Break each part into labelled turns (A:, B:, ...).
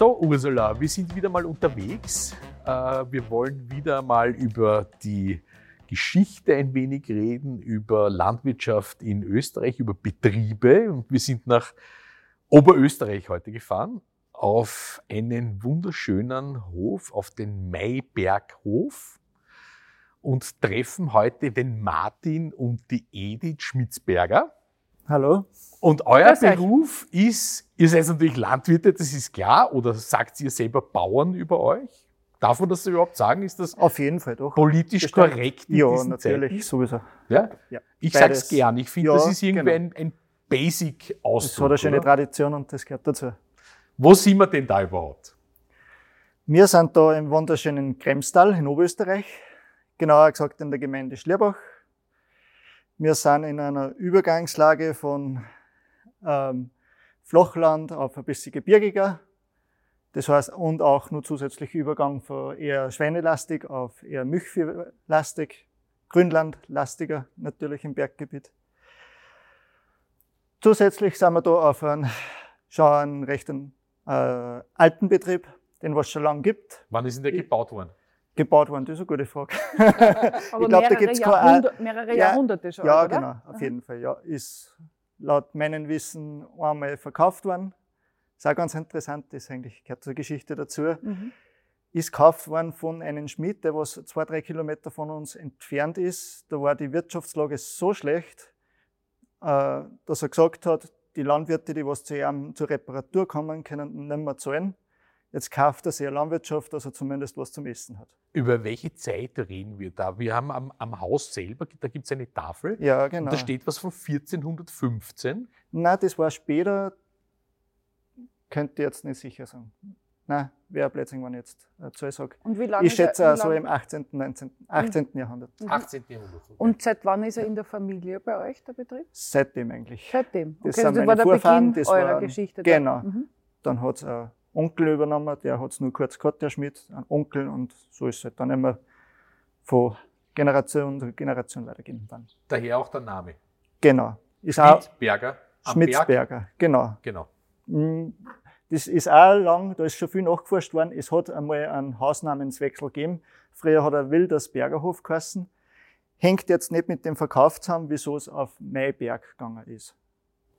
A: So, Ursula, wir sind wieder mal unterwegs. Äh, wir wollen wieder mal über die Geschichte ein wenig reden, über Landwirtschaft in Österreich, über Betriebe. Und wir sind nach Oberösterreich heute gefahren, auf einen wunderschönen Hof, auf den Mayberghof und treffen heute den Martin und die Edith Schmitzberger.
B: Hallo.
A: Und euer Beruf ist, ihr seid natürlich Landwirte, das ist klar, oder sagt ihr selber Bauern über euch? Darf man das überhaupt sagen? Ist das
B: auf jeden Fall doch
A: politisch Bestimmt. korrekt?
B: In ja, natürlich, Zeiten? sowieso.
A: Ja? ja. Ich sage es gern. Ich finde, ja, das ist irgendwie genau. ein, ein basic Ausdruck.
B: Das hat eine schöne oder? Tradition und das gehört dazu.
A: Wo sind wir denn da überhaupt?
B: Wir sind da im wunderschönen Kremstal in Oberösterreich, genauer gesagt in der Gemeinde Schlierbach. Wir sind in einer Übergangslage von ähm, Flachland auf ein bisschen gebirgiger. Das heißt, und auch nur zusätzlich Übergang von eher schweinelastig auf eher milchviehlastig, Grünlandlastiger natürlich im Berggebiet. Zusätzlich sind wir da auf einem, schon einen recht äh, alten Betrieb, den was es schon lange gibt.
A: Wann ist denn der gebaut worden?
B: Gebaut worden? Das ist eine gute Frage.
C: Aber ich glaube, da gibt es Jahrhundert, mehrere ja, Jahrhunderte schon.
B: Ja,
C: oder?
B: genau, auf jeden Fall. Ja, ist laut meinem Wissen einmal verkauft worden. Ist auch ganz interessant, das eigentlich gehört zur Geschichte dazu. Mhm. Ist gekauft worden von einem Schmied, der was zwei, drei Kilometer von uns entfernt ist. Da war die Wirtschaftslage so schlecht, äh, dass er gesagt hat, die Landwirte, die was zu ihm zur Reparatur kommen, können nicht mehr zahlen. Jetzt kauft er sehr Landwirtschaft, dass er zumindest was zum Essen hat.
A: Über welche Zeit reden wir da? Wir haben am, am Haus selber, da gibt es eine Tafel.
B: Ja, genau. Und
A: da steht was von 1415.
B: Nein, das war später, könnte ich jetzt nicht sicher sagen. Nein, wäre plötzlich, wenn ich jetzt eine Zahl sage. Und wie lange ich schätze er, so im 18., 19., 18. Mhm. Jahrhundert.
A: 18. Jahrhundert.
C: Okay. Und seit wann ist er in der Familie bei euch, der Betrieb?
B: Seitdem eigentlich.
C: Seitdem.
B: Okay, das, das also war der Vorfahren, Beginn
C: eurer war, Geschichte.
B: Genau. Mhm. Dann hat es Onkel übernommen, der hat es nur kurz gehabt, der Schmidt, ein Onkel und so ist es halt dann immer von Generation zu Generation weitergehen. Dann.
A: Daher auch der Name.
B: Genau.
A: Ist. Schmitzberger,
B: genau.
A: genau.
B: Mm, das ist auch lang, da ist schon viel nachgeforscht worden. Es hat einmal einen Hausnamenswechsel gegeben. Früher hat er Wildersbergerhof geheißen. Hängt jetzt nicht mit dem Verkauf zusammen, wieso es auf Mayberg gegangen ist.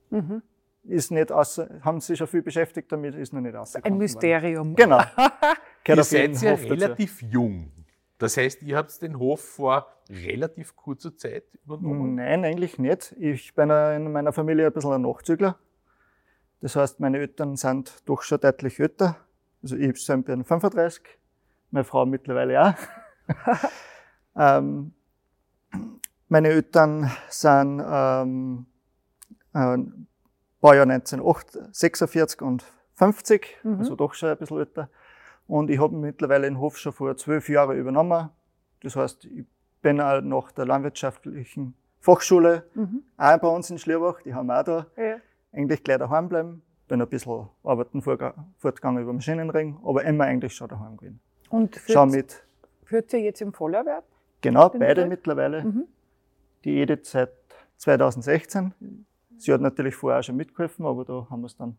B: Mhm ist nicht außer, haben sich schon viel beschäftigt damit, ist noch nicht
C: rausgekommen. Ein Mysterium.
B: Worden. Genau.
A: ihr seid ja relativ jung. Das heißt, ihr habt den Hof vor relativ kurzer Zeit übernommen?
B: Nein, eigentlich nicht. Ich bin in meiner Familie ein bisschen ein Nachzügler. Das heißt, meine Eltern sind doch schon deutlich älter. Also ich bin 35, meine Frau mittlerweile auch. ähm, meine Eltern sind ähm, äh, Baujahr 1946 und 50, mhm. also doch schon ein bisschen älter. Und ich habe mittlerweile den Hof schon vor zwölf Jahren übernommen. Das heißt, ich bin auch nach der landwirtschaftlichen Fachschule, mhm. auch bei uns in Schlierbach, die haben wir auch da, ja. eigentlich gleich daheim bleiben. Bin ein bisschen arbeiten fortgegangen über Maschinenring, aber immer eigentlich schon daheim gewesen.
C: Und führt, mit. führt ihr jetzt im Vollerwerb?
B: Genau, beide mittlerweile. Mhm. Die Edith seit 2016 Sie hat natürlich vorher auch schon mitgeholfen, aber da haben wir es dann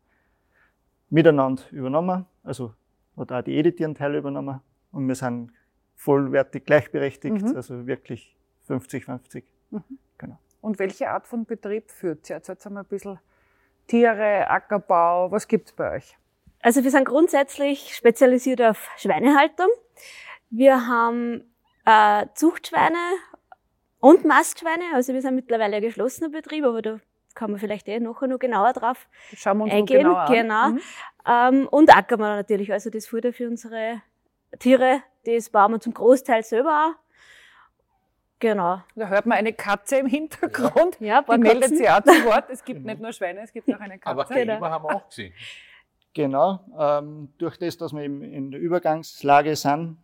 B: miteinander übernommen. Also hat auch die Edith ihren Teil übernommen und wir sind vollwertig gleichberechtigt, mhm. also wirklich 50-50. Mhm.
C: Genau. Und welche Art von Betrieb führt ihr? Jetzt haben wir ein bisschen Tiere, Ackerbau, was gibt es bei euch?
D: Also wir sind grundsätzlich spezialisiert auf Schweinehaltung. Wir haben äh, Zuchtschweine und Mastschweine, also wir sind mittlerweile ein geschlossener Betrieb, aber da kann man vielleicht eh nachher noch genauer drauf
C: Schauen wir uns
D: eingehen.
C: Noch
D: genau. Mhm. Ähm, und Ackermann natürlich, also das Futter für unsere Tiere, das bauen wir zum Großteil selber auch. Genau.
C: Da hört man eine Katze im Hintergrund.
D: Ja, paar
C: Die meldet
D: Katzen.
C: sich auch zu Wort. Es gibt nicht nur Schweine, es gibt auch eine
A: Aber
C: Katze.
A: Kälber haben wir auch gesehen.
B: Genau. Ähm, durch das, dass wir eben in der Übergangslage sind,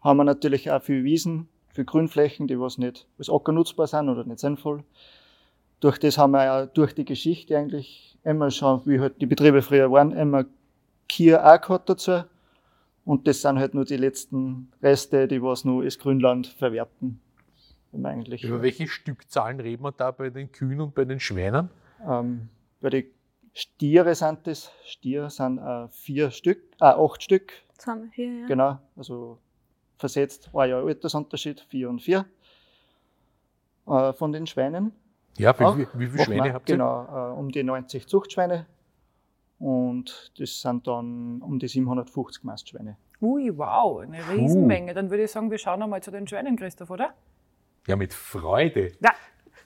B: haben wir natürlich auch viel Wiesen, viel Grünflächen, die was nicht als Acker nutzbar sind oder nicht sinnvoll. Durch das haben wir ja durch die Geschichte eigentlich immer schon, wie halt die Betriebe früher waren, immer Kier auch gehabt dazu. Und das sind halt nur die letzten Reste, die was nur als Grünland verwerten. Eigentlich,
A: Über welche Stückzahlen reden wir da bei den Kühen und bei den Schweinen?
B: ähm, bei den Stiere sind das, Stier sind äh, vier Stück, äh, acht Stück,
D: wir hier, ja.
B: Genau, also versetzt ein Jahr Altersunterschied, vier und vier. Äh, von den Schweinen.
A: Ja, wie,
B: Auch?
A: wie, wie viele Schweine
B: wir,
A: habt ihr?
B: Genau, äh, um die 90 Zuchtschweine. Und das sind dann um die 750 Mastschweine.
C: Ui, wow, eine Riesenmenge. Dann würde ich sagen, wir schauen einmal zu den Schweinen, Christoph, oder?
A: Ja, mit Freude.
C: Ja,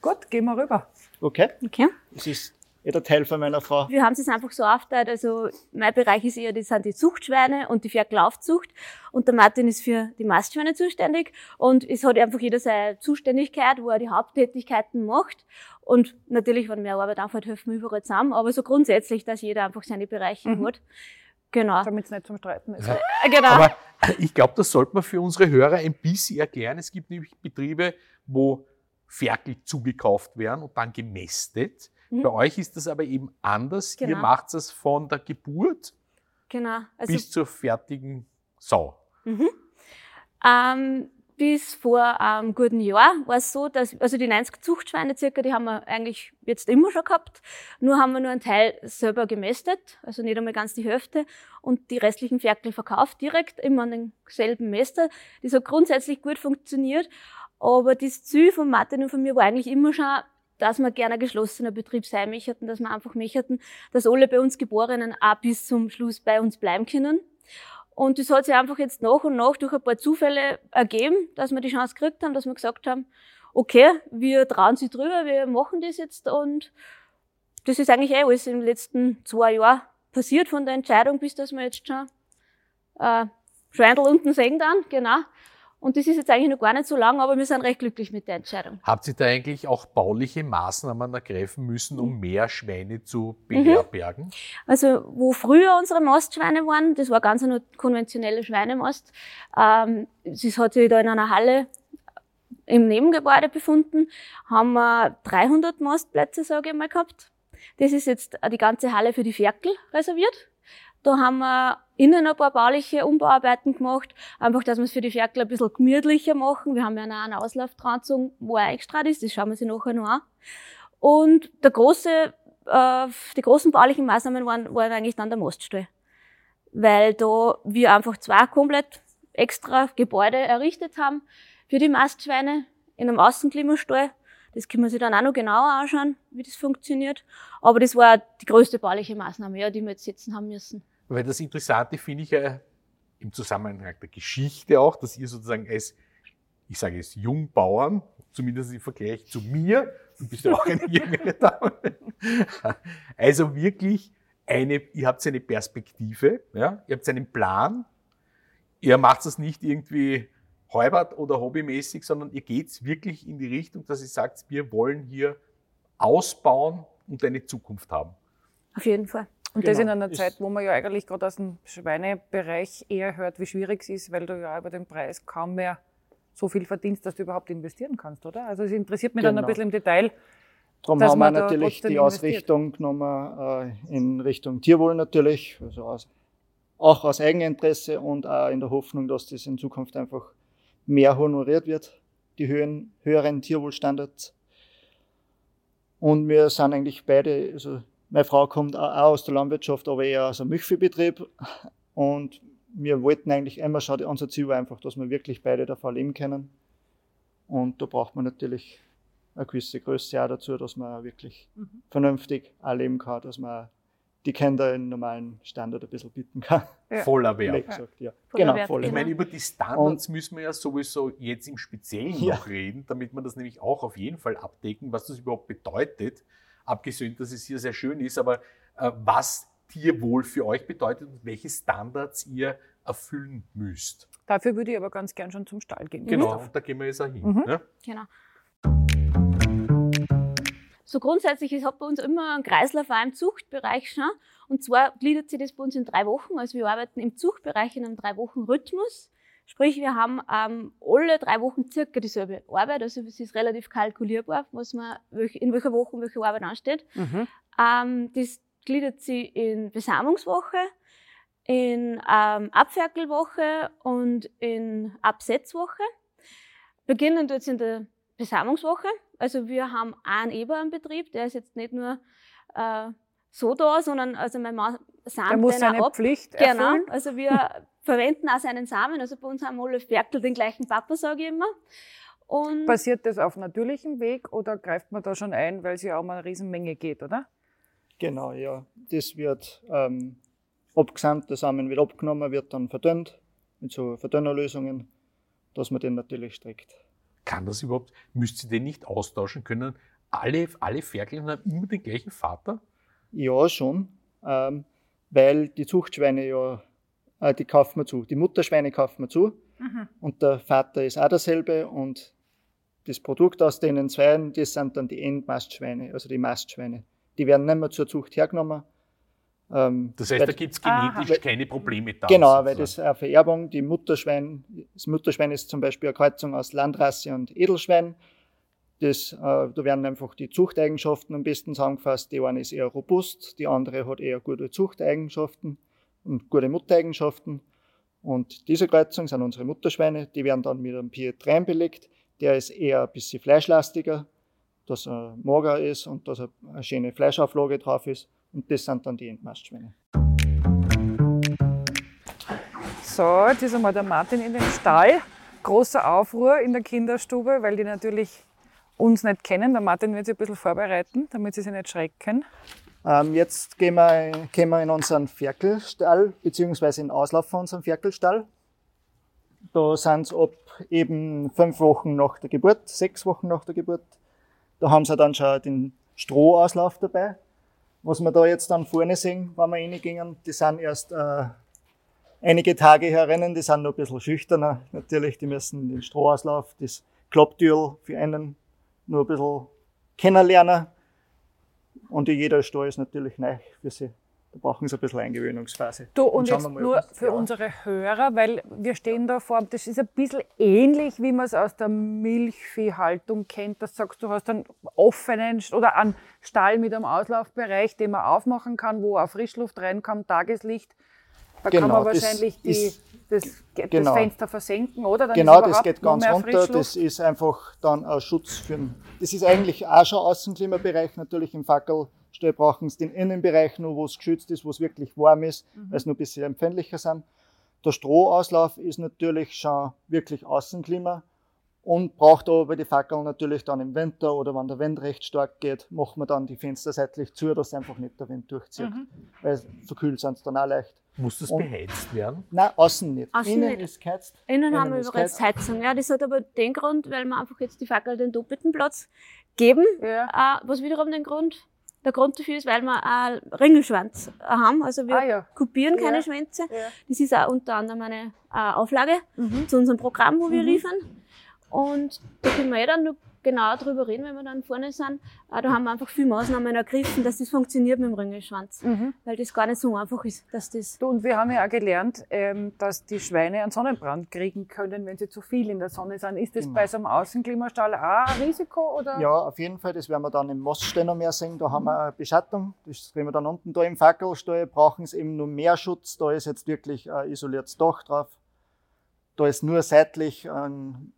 C: gut, gehen wir rüber.
B: Okay,
D: Okay.
B: das ist eh der Teil von meiner Frau.
D: Wir haben es einfach so aufgeteilt. Also mein Bereich ist eher, das sind die Zuchtschweine und die Ferkelaufzucht. Und der Martin ist für die Mastschweine zuständig. Und es hat einfach jeder seine Zuständigkeit, wo er die Haupttätigkeiten macht. Und natürlich, wenn mehr Arbeit anfällt, helfen wir überall zusammen. Aber so grundsätzlich, dass jeder einfach seine Bereiche
C: Mhm.
D: hat. Genau.
C: Damit es nicht zum Streiten ist.
A: Ja.
D: Äh, Genau.
A: Aber ich glaube, das sollte man für unsere Hörer ein bisschen erklären. Es gibt nämlich Betriebe, wo Ferkel zugekauft werden und dann gemästet.
D: Mhm.
A: Bei euch ist das aber eben anders. Ihr
D: Genau.
A: macht es von der Geburt
D: genau. Also,
A: bis zur fertigen Sau.
D: Mhm. Ähm, bis vor einem guten Jahr war es so, dass, also die 90 Zuchtschweine circa, die haben wir eigentlich jetzt immer schon gehabt. Nur haben wir nur einen Teil selber gemästet, also nicht einmal ganz die Hälfte. Und die restlichen Ferkel verkauft direkt, immer an denselben Mäster. Das hat grundsätzlich gut funktioniert. Aber das Ziel von Martin und von mir war eigentlich immer schon, dass wir gerne ein geschlossener Betrieb sein möchten, dass wir einfach möchten, dass alle bei uns Geborenen auch bis zum Schluss bei uns bleiben können. Und das hat sich einfach jetzt nach und nach durch ein paar Zufälle ergeben, dass wir die Chance gekriegt haben, dass wir gesagt haben, okay, wir trauen sie drüber, wir machen das jetzt und das ist eigentlich eh alles den letzten zwei Jahren passiert von der Entscheidung, bis dass wir jetzt schon äh, Schweindel unten sehen dann, genau. Und das ist jetzt eigentlich noch gar nicht so lang, aber wir sind recht glücklich mit der Entscheidung.
A: Habt ihr da eigentlich auch bauliche Maßnahmen ergreifen müssen, um mehr Schweine zu beherbergen?
D: Also, wo früher unsere Mastschweine waren, das war ganz eine konventionelle Schweinemast. Ähm, es hat sich da in einer Halle im Nebengebäude befunden, haben wir 300 Mastplätze, sage ich mal, gehabt. Das ist jetzt die ganze Halle für die Ferkel reserviert. Da haben wir innen ein paar bauliche Umbauarbeiten gemacht, einfach, dass wir es für die Ferkel ein bisschen gemütlicher machen. Wir haben ja noch einen Auslauf dran gezogen, wo er eingestrahlt ist, das schauen wir sich nachher noch an. Und der große äh, die großen baulichen Maßnahmen waren, waren eigentlich dann der Maststall. Weil da wir einfach zwei komplett extra Gebäude errichtet haben für die Mastschweine in einem Außenklimastall. Das können wir sich dann auch noch genauer anschauen, wie das funktioniert. Aber das war die größte bauliche Maßnahme, ja, die wir jetzt setzen haben müssen.
A: Weil das Interessante finde ich ja im Zusammenhang der Geschichte auch, dass ihr sozusagen als, ich sage es, Jungbauern, zumindest im Vergleich zu mir, du bist ja auch eine jüngere Dame, also wirklich eine, ihr habt eine Perspektive, ja, ihr habt einen Plan, ihr macht das nicht irgendwie halbert oder hobbymäßig, sondern ihr geht wirklich in die Richtung, dass ihr sagt, wir wollen hier ausbauen und eine Zukunft haben.
D: Auf jeden Fall.
C: Und das in
B: Genau,
C: einer Zeit, wo man ja eigentlich gerade aus dem Schweinebereich eher hört, wie schwierig es ist, weil du ja über den Preis kaum mehr so viel verdienst, dass du überhaupt investieren kannst, oder? Also es interessiert mich dann ein
B: Genau.
C: bisschen im Detail.
B: Darum
C: dass
B: haben wir natürlich die. Ausrichtung genommen äh, in Richtung Tierwohl natürlich, also aus, auch aus Eigeninteresse und auch in der Hoffnung, dass das in Zukunft einfach mehr honoriert wird, die höheren, höheren Tierwohlstandards. Und wir sind eigentlich beide, also meine Frau kommt auch aus der Landwirtschaft, aber eher aus einem Milchviehbetrieb. Und wir wollten eigentlich immer schon, unser Ziel war einfach, dass wir wirklich beide davon leben können. Und da braucht man natürlich eine gewisse Größe auch dazu, dass man wirklich
C: Mhm.
B: vernünftig auch leben kann, dass man die Kinder in normalen Standard ein bisschen bieten kann.
C: Ja.
A: Voller Wert.
B: Gesagt, ja.
D: Voller
B: Genau,
D: Wert,
B: voll.
A: Ich
D: genau.
A: meine, über die Standards müssen wir ja sowieso jetzt im Speziellen
B: Ja.
A: noch reden, damit wir das nämlich auch auf jeden Fall abdecken, was das überhaupt bedeutet. Abgesehen, dass es hier sehr schön ist, aber äh, was Tierwohl für euch bedeutet und welche Standards ihr erfüllen müsst.
C: Dafür würde ich aber ganz gern schon zum Stall gehen.
A: Genau, und da gehen wir jetzt auch hin.
C: Mhm.
A: Ne?
D: Genau. So grundsätzlich, es hat bei uns immer einen Kreislauf auch im Zuchtbereich schon. Und zwar gliedert sich das bei uns in drei Wochen. Also wir arbeiten im Zuchtbereich in einem drei Wochen Rhythmus. Sprich, wir haben ähm, alle drei Wochen circa dieselbe Arbeit. Also es ist relativ kalkulierbar, was man, in welcher Woche welche Arbeit ansteht.
C: Mhm.
D: Ähm, das gliedert sich in Besamungswoche, in ähm, Abferkelwoche und in Absetzwoche. Beginnen jetzt in der Besamungswoche. Also wir haben einen Eber im Betrieb, der ist jetzt nicht nur äh, so da, sondern also mein Mann samt
C: Er muss seine
D: auch ab.
C: Pflicht
D: Genau,
C: erfüllen.
D: also wir verwenden auch seinen Samen. Also bei uns haben alle Ferkel den gleichen Papa, sage ich immer. Und
C: Passiert das auf natürlichem Weg oder greift man da schon ein, weil es ja auch mal eine Riesenmenge geht, oder?
B: Genau, ja. Das wird ähm, abgesamt, der Samen wird abgenommen, wird dann verdünnt mit so Verdünnerlösungen, dass man den natürlich streckt.
A: Kann das überhaupt, müsst ihr den nicht austauschen können? Alle, alle Ferkel haben immer den gleichen Vater?
B: Ja, schon, ähm, weil die Zuchtschweine ja, äh, die kaufen wir zu. Die Mutterschweine kaufen wir zu und der Vater ist auch derselbe und das Produkt aus denen Zweien, das sind dann die Endmastschweine, also die Mastschweine. Die werden nicht mehr zur Zucht hergenommen. Ähm,
A: Das heißt, da gibt es
C: Aha.
A: genetisch keine Probleme da.
B: Genau, weil das eine Vererbung, die Mutterschwein, das Mutterschwein ist zum Beispiel eine Kreuzung aus Landrasse und Edelschwein. Das, äh, da werden einfach die Zuchteigenschaften am besten zusammengefasst. Die eine ist eher robust, die andere hat eher gute Zuchteigenschaften und gute Muttereigenschaften. Und diese Kreuzung sind unsere Mutterschweine, die werden dann mit einem Pietrein belegt. Der ist eher ein bisschen fleischlastiger, dass er mager ist und dass er eine schöne Fleischauflage drauf ist. Und das sind dann die Endmastschweine.
C: So, jetzt ist einmal der Martin in den Stall. Großer Aufruhr in der Kinderstube, weil die natürlich uns nicht kennen. Der Martin wird sich ein bisschen vorbereiten, damit sie sich nicht schrecken.
B: Ähm, jetzt gehen wir, gehen wir in unseren Ferkelstall, beziehungsweise in den Auslauf von unserem Ferkelstall. Da sind sie ab eben fünf Wochen nach der Geburt, sechs Wochen nach der Geburt. Da haben sie dann schon den Strohauslauf dabei. Was wir da jetzt dann vorne sehen, wenn wir reingingen, die sind erst äh, einige Tage herinnen, die sind noch ein bisschen schüchterner. Natürlich, die müssen den Strohauslauf, das Klapptürl für einen nur ein bisschen kennenlernen. Und jeder Stall ist natürlich neu für sie. Da brauchen sie ein bisschen Eingewöhnungsphase.
C: Du, und
B: schauen
C: jetzt
B: wir mal,
C: nur
B: das-
C: für
B: ja.
C: unsere Hörer, weil wir stehen da vor, das ist ein bisschen ähnlich, wie man es aus der Milchviehhaltung kennt. Das sagst du, hast einen offenen oder einen Stall mit einem Auslaufbereich, den man aufmachen kann, wo auch Frischluft reinkommt, Tageslicht. Da kann
B: Genau,
C: man
B: das
C: wahrscheinlich die,
B: ist-
C: das, das
B: genau.
C: Fenster versenken, oder? Dann
B: Genau, das geht ganz runter. Das ist einfach dann ein Schutz für den, Das ist eigentlich auch schon Außenklimabereich. Natürlich im Fackelstall brauchen sie den Innenbereich nur, wo es geschützt ist, wo es wirklich warm ist,
C: Mhm.
B: weil es nur ein bisschen empfindlicher sind. Der Strohauslauf ist natürlich schon wirklich Außenklima und braucht aber bei den Fackeln natürlich dann im Winter oder wenn der Wind recht stark geht, machen wir dann die Fenster seitlich zu, dass einfach nicht der Wind durchzieht.
C: Mhm.
B: Weil verkühlt sind sie dann auch leicht.
A: Muss das
B: Und-
A: beheizt werden?
B: Nein, außen nicht.
D: Außen
B: Innen
D: nicht.
B: ist geheizt.
D: Innen haben
B: Innen
D: wir
B: ist
D: bereits
B: geheizt.
D: Heizung. Ja, das hat aber den Grund, weil wir einfach jetzt die Fackel den doppelten Platz geben.
C: Ja.
D: Äh, was wiederum den Grund, der Grund dafür ist, weil wir einen Ringelschwanz haben. Also wir
C: Ah ja.
D: kopieren keine
C: Ja.
D: Schwänze.
C: Ja.
D: Das ist auch unter anderem eine äh, Auflage
C: Mhm.
D: zu unserem Programm, wo wir
C: Mhm.
D: liefern. Und da können wir eh dann noch genauer drüber reden, wenn wir dann vorne sind. Äh, da haben wir einfach viele Maßnahmen ergriffen, dass das funktioniert mit dem Ringelschwanz.
C: Mhm.
D: Weil das gar nicht so einfach ist, dass das
C: Du, und wir haben ja auch gelernt, ähm, dass die Schweine einen Sonnenbrand kriegen können, wenn sie zu viel in der Sonne sind. Ist das
B: Genau.
C: bei so einem Außenklimastall auch ein Risiko? Oder?
B: Ja, auf jeden Fall. Das werden wir dann im Moststall noch mehr sehen. Da haben wir eine Beschattung. Das kriegen wir dann unten da im Fackelstall. Brauchen sie eben nur mehr Schutz. Da ist jetzt wirklich ein isoliertes Dach drauf. Da ist nur seitlich ein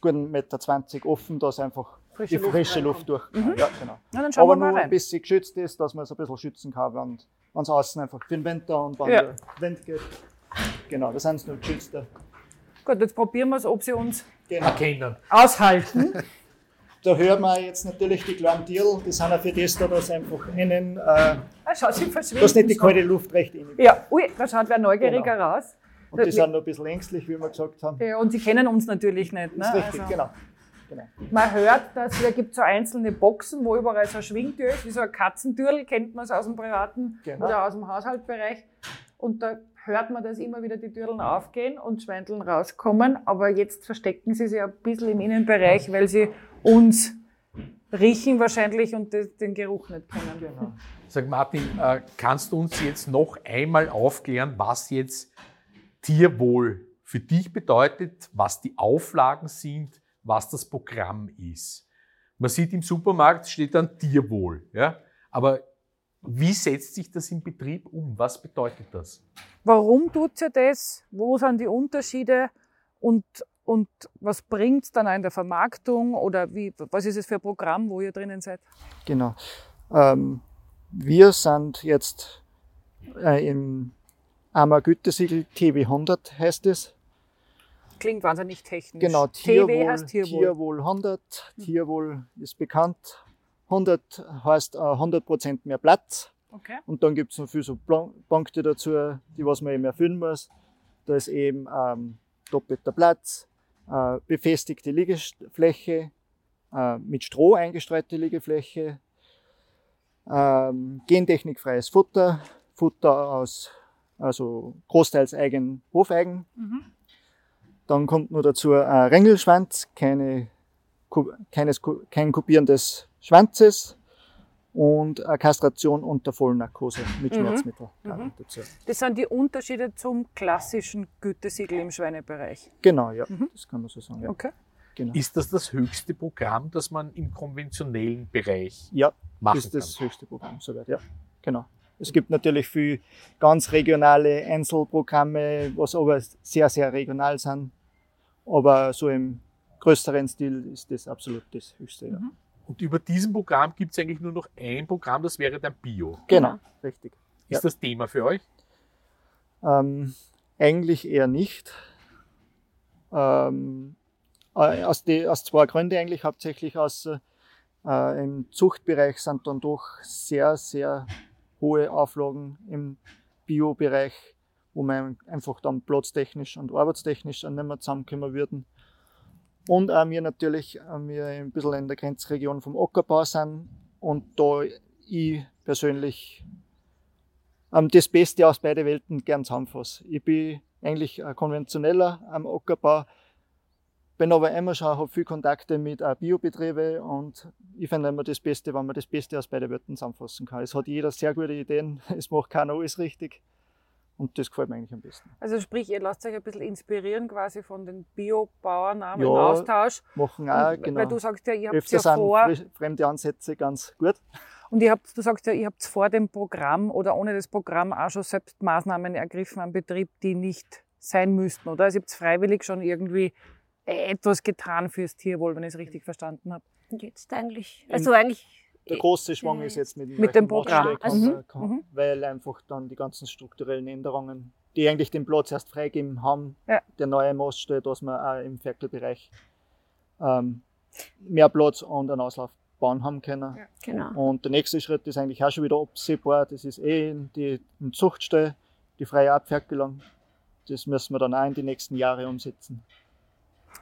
B: guten Meter 20 offen, dass einfach
C: Frische
B: die
C: Luft
B: frische.
C: Mhm.
B: Luft durch. Ja, genau.
C: Na, dann schauen
B: Aber
C: wir mal
B: nur ein bisschen geschützt ist, dass man es ein bisschen schützen kann, wenn es außen einfach für den Winter und wenn
C: Ja.
B: der Wind geht. Genau, da sind sie nur geschützt.
C: Gut, jetzt probieren wir es, ob sie uns
B: Genau.
A: Erkennen.
C: aushalten.
B: Da hört man jetzt natürlich die kleinen Tiere, die sind auch für das da, dass einfach innen, äh,
C: Ah, schau, sie verschwinden.
B: dass nicht die kalte Luft recht rein.
C: Ja, ui, da schaut wer neugieriger
B: Genau.
C: raus.
B: Und die sind noch ein bisschen ängstlich, wie wir gesagt haben.
C: Ja, und sie kennen uns natürlich nicht. Ne?
B: Das ist richtig,
C: Also,
B: genau. genau.
C: Man hört, dass da gibt so einzelne Boxen, wo überall so eine Schwingtür ist, wie so ein Katzentürl, kennt man es aus dem privaten
B: Genau.
C: oder aus dem Haushaltsbereich. und da hört man, dass immer wieder die Türen aufgehen und Schweindeln rauskommen, aber jetzt verstecken sie sich ein bisschen im Innenbereich, weil sie uns riechen wahrscheinlich und den Geruch nicht kennen. Genau.
A: Sag Martin, äh, kannst du uns jetzt noch einmal aufklären, was jetzt Tierwohl für dich bedeutet, was die Auflagen sind, was das Programm ist? Man sieht im Supermarkt steht dann Tierwohl, ja? aber wie setzt sich das im Betrieb um? Was bedeutet das?
C: Warum tut sie das? Wo sind die Unterschiede? Und, und was bringt es dann auch in der Vermarktung? Oder wie, was ist es für ein Programm, wo ihr drinnen seid?
B: Genau. Ähm, wir sind jetzt äh, im AMA Gütesiegel TW100 heißt es.
C: Klingt wahnsinnig technisch.
B: Genau, Tierwohl, heißt Tierwohl. Tierwohl 100. Hm. Tierwohl ist bekannt. 100 heißt äh, 100% mehr Platz.
C: Okay.
B: Und dann gibt es noch viele so Punkte dazu, die was man eben erfüllen muss. Da ist eben ähm, doppelter Platz, äh, befestigte Liegefläche, äh, mit Stroh eingestreute Liegefläche, ähm, gentechnikfreies Futter, Futter aus, also großteils eigen, Hofeigen. Mhm. Dann kommt noch dazu ein Rängelschwanz, keine, keines, kein Kopieren des Schwanzes und eine Kastration unter Vollnarkose mit mhm. Schmerzmittel mhm.
C: dazu. Das sind die Unterschiede zum klassischen Gütesiegel im Schweinebereich.
B: Genau, ja, mhm. das kann man so sagen. Ja.
C: Okay.
A: Genau. Ist das das höchste Programm, das man im konventionellen Bereich
B: ja, machen ist das kann? höchste Programm, soweit, ja. Genau. Es gibt natürlich viel ganz regionale Einzelprogramme, was aber sehr, sehr regional sind. Aber so im größeren Stil ist das absolut das höchste, ja. Mhm.
A: Und über diesem Programm gibt es eigentlich nur noch ein Programm, das wäre dann Bio.
B: Genau, richtig.
A: Ist ja. das Thema für euch?
B: Ähm, eigentlich eher nicht. Ähm, äh, aus, die, aus zwei Gründen eigentlich, hauptsächlich aus äh, im Zuchtbereich sind dann doch sehr, sehr hohe Auflagen im Bio-Bereich, wo man einfach dann platztechnisch und arbeitstechnisch dann nicht mehr zusammenkommen würden. Und auch wir natürlich, äh, wir ein bisschen in der Grenzregion vom Ackerbau sind und da ich persönlich ähm, das Beste aus beiden Welten gern zusammenfasse. Ich bin eigentlich konventioneller am Ackerbau, bin aber immer schon, habe viel Kontakte mit Biobetrieben und ich finde immer das Beste, wenn man das Beste aus beiden Welten zusammenfassen kann. Es hat jeder sehr gute Ideen, es macht keiner alles richtig. Und das gefällt mir eigentlich am besten.
C: Also sprich, ihr lasst euch ein bisschen inspirieren quasi von den Biobauern auch ja, im Austausch.
B: machen auch, genau.
C: Weil du sagst ja, ihr habt ja vor...
B: fremde Ansätze ganz gut.
C: Und ihr habt, du sagst ja, ihr habt vor dem Programm oder ohne das Programm auch schon selbst Maßnahmen ergriffen am Betrieb, die nicht sein müssten, oder? Also ihr habt freiwillig schon irgendwie etwas getan fürs Tierwohl, wenn ich es richtig verstanden habe.
D: Jetzt eigentlich, also eigentlich
B: der große Schwung ist jetzt mit,
C: mit dem Programm,
B: also, kann, mhm. weil einfach dann die ganzen strukturellen Änderungen, die eigentlich den Platz erst freigeben haben, ja. der neue Maststelle, dass man auch im Ferkelbereich ähm, mehr Platz und einen Auslauf bauen haben können. Ja,
D: genau.
B: Und der nächste Schritt ist eigentlich auch schon wieder absehbar. Das ist eh in die in Zuchtstelle, die freie Abferkelung. Das müssen wir dann auch in die nächsten Jahre umsetzen.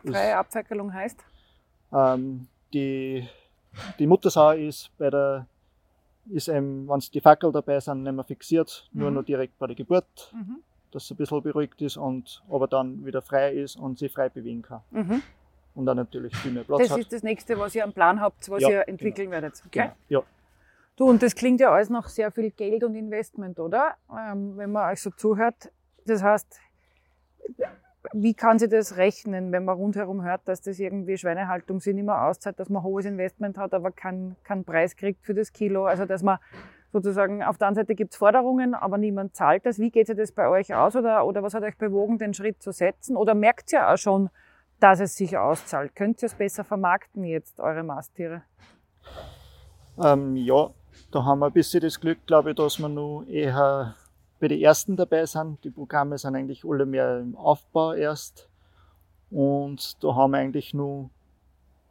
C: Freie Abferkelung heißt?
B: Ähm, die die Muttersau ist bei der, ist eben, wenn die Fackel dabei sind, nicht mehr fixiert, mhm. nur noch direkt bei der Geburt, mhm. dass sie ein bisschen beruhigt ist und aber dann wieder frei ist und sie frei bewegen kann. Mhm. Und dann natürlich viel mehr Platz
C: das
B: hat.
C: ist das nächste, was ihr am Plan habt, was ja, ihr entwickeln
B: genau.
C: werdet. Okay?
B: Genau. Ja.
C: Du, und das klingt ja alles nach sehr viel Geld und Investment, oder? Ähm, wenn man euch so zuhört. Das heißt, wie kann sie das rechnen, wenn man rundherum hört, dass das irgendwie Schweinehaltung nicht mehr auszahlt, dass man hohes Investment hat, aber keinen kein Preis kriegt für das Kilo? Also, dass man sozusagen auf der einen Seite gibt es Forderungen, aber niemand zahlt das. Wie geht sich das bei euch aus oder, oder was hat euch bewogen, den Schritt zu setzen? Oder merkt ihr auch schon, dass es sich auszahlt? Könnt ihr es besser vermarkten jetzt, eure Masttiere?
B: Ähm, ja, da haben wir ein bisschen das Glück, glaube ich, dass wir nur eher bei den ersten dabei sind. Die Programme sind eigentlich alle mehr im Aufbau erst. Und da haben wir eigentlich nur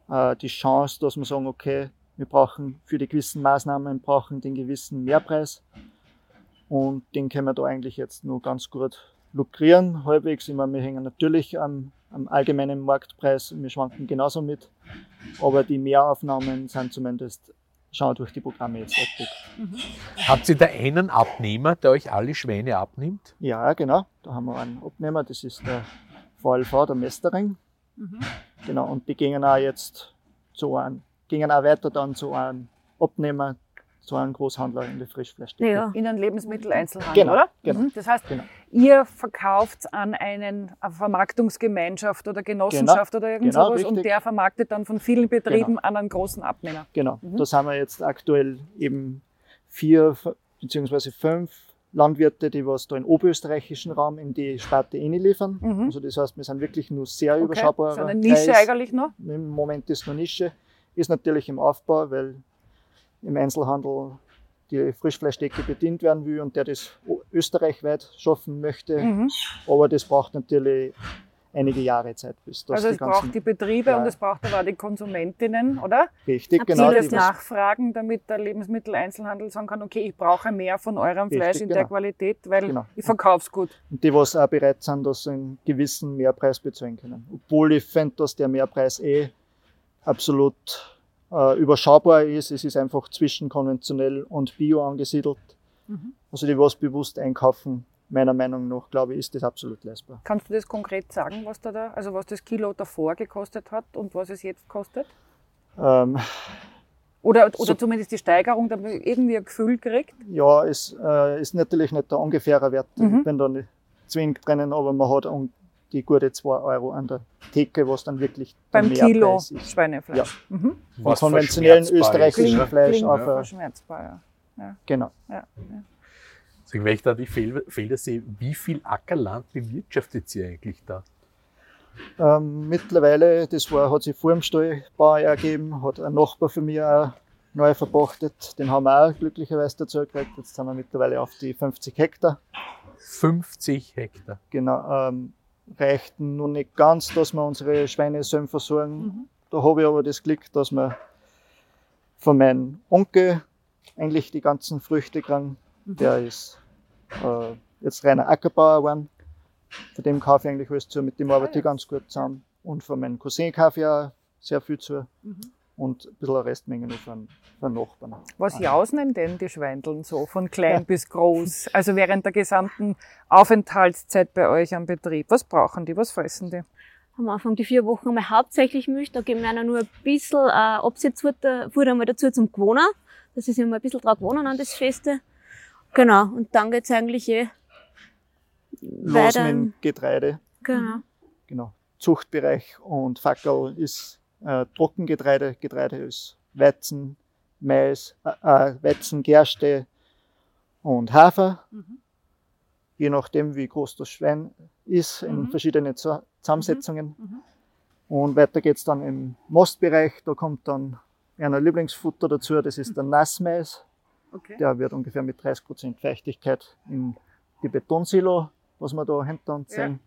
B: äh, die Chance, dass wir sagen, okay, wir brauchen für die gewissen Maßnahmen brauchen den gewissen Mehrpreis. Und den können wir da eigentlich jetzt nur ganz gut lukrieren, halbwegs. Ich meine, wir hängen natürlich am, am allgemeinen Marktpreis und wir schwanken genauso mit. Aber die Mehraufnahmen sind zumindest schauen wir durch die Programme jetzt durch.
A: Habt ihr da einen Abnehmer, der euch alle Schweine abnimmt?
B: Ja, genau. Da haben wir einen Abnehmer, das ist der VLV, der Mestering. Genau, und die gingen auch jetzt zu einem, gingen auch weiter dann zu einem Abnehmer, zu einem Großhandler in die Frischfleischdecke.
D: Ja.
C: In einen Lebensmitteleinzelhandel,
B: Genau,
C: oder?
B: genau.
C: Mhm. Das heißt,
B: Genau.
C: Ihr verkauft an einen eine Vermarktungsgemeinschaft oder Genossenschaft oder irgend
B: Genau,
C: sowas und
B: richtig.
C: der vermarktet dann von vielen Betrieben an einen großen Abnehmer.
B: Genau,
C: Mhm.
B: da sind wir jetzt aktuell eben vier beziehungsweise fünf Landwirte, die was da im oberösterreichischen Raum in die Sparte liefern.
C: Mhm.
B: Also das heißt, wir sind wirklich nur sehr
C: Okay.
B: überschaubar.
C: So eine Nische eigentlich noch.
B: Im Moment ist noch Nische, ist natürlich im Aufbau, weil im Einzelhandel die Frischfleischdecke bedient werden will und der das österreichweit schaffen möchte.
C: Mhm.
B: Aber das braucht natürlich einige Jahre Zeit, bis das
C: Also es braucht die Betriebe
B: Ja.
C: und es braucht aber auch die Konsumentinnen, oder?
B: richtig, genau,
C: die das nachfragen, damit der Lebensmitteleinzelhandel sagen kann, okay, ich brauche mehr von eurem
B: Richtig,
C: Fleisch in der
B: genau.
C: Qualität, weil
B: Genau.
C: ich verkaufe es gut.
B: und die, was auch bereit sind, dass sie einen gewissen Mehrpreis bezahlen können. Obwohl ich finde, dass der Mehrpreis eh absolut äh, überschaubar ist. Es ist einfach zwischen konventionell und Bio angesiedelt.
C: Mhm.
B: Also die, was bewusst einkaufen, meiner Meinung nach, glaube ich, ist das absolut leistbar.
C: Kannst du das konkret sagen, was da, da also was das Kilo davor gekostet hat und was es jetzt kostet?
B: Ähm,
C: Oder, oder
B: So-
C: zumindest die Steigerung, damit man irgendwie ein Gefühl kriegt?
B: ja, es äh, ist natürlich nicht der ungefähre Wert.
C: Mhm.
B: Ich bin da nicht zwingend drinnen, aber man hat um die gute 2 Euro an der Theke, was dann wirklich
C: Beim Kilo
B: Mehrpreis ist.
C: Schweinefleisch. Mhm.
B: Von konventionellen österreichischen? Fleisch
C: Klingt
B: auf
C: verschmerzbar, ja.
B: Genau.
C: ja.
A: Also, wenn ich da die Fel- Felder sehe, wie viel Ackerland bewirtschaftet ihr eigentlich da?
B: Ähm, mittlerweile, das war, hat sich vor dem Stallbau ergeben, hat ein Nachbar von mir auch neu verpachtet. Den haben wir auch glücklicherweise dazu gekriegt. Jetzt sind wir mittlerweile auf die 50 Hektar.
A: 50 Hektar.
B: Genau, ähm, reicht noch nicht ganz, dass wir unsere Schweine selber versorgen.
C: Mhm.
B: Da habe ich aber das Glück, dass wir von meinem Onkel eigentlich die ganzen Früchte kriegen. Der ist äh, jetzt reiner Ackerbauer geworden. Von dem kaufe ich eigentlich alles zu, mit dem arbeite ich ganz gut zusammen. Und von meinem Cousin kaufe ich auch sehr viel zu.
C: Mhm.
B: Und ein bisschen eine Restmenge noch von, von Nachbarn.
C: Was jausen denn die Schweindeln so, von klein bis groß? Also während der gesamten Aufenthaltszeit bei euch am Betrieb. Was brauchen die? Was fressen die?
D: Am Anfang die vier Wochen einmal hauptsächlich Milch, da geben wir ihnen nur ein bisschen äh, Absetzfutter Futter einmal dazu zum Gewohnen, dass sie sich mal ein bisschen dran gewohnen an das Feste. Genau, und dann geht's eigentlich eh
B: Los
D: weiter.
B: mit Getreide.
D: Genau.
B: genau, Zuchtbereich und Fackel ist äh, Trockengetreide, Getreide ist Weizen, Mais, äh, äh, Weizen, Gerste und Hafer. Je nachdem, wie groß das Schwein ist, in
C: Mhm.
B: verschiedene Zu- Zusammensetzungen.
C: Mhm.
B: Und weiter geht's dann im Mostbereich. Da kommt dann ein Lieblingsfutter dazu, das ist der Nassmais.
C: Okay.
B: Der wird ungefähr mit 30% Feuchtigkeit in die Betonsilo, was wir da hinter uns
C: Ja.
B: sehen,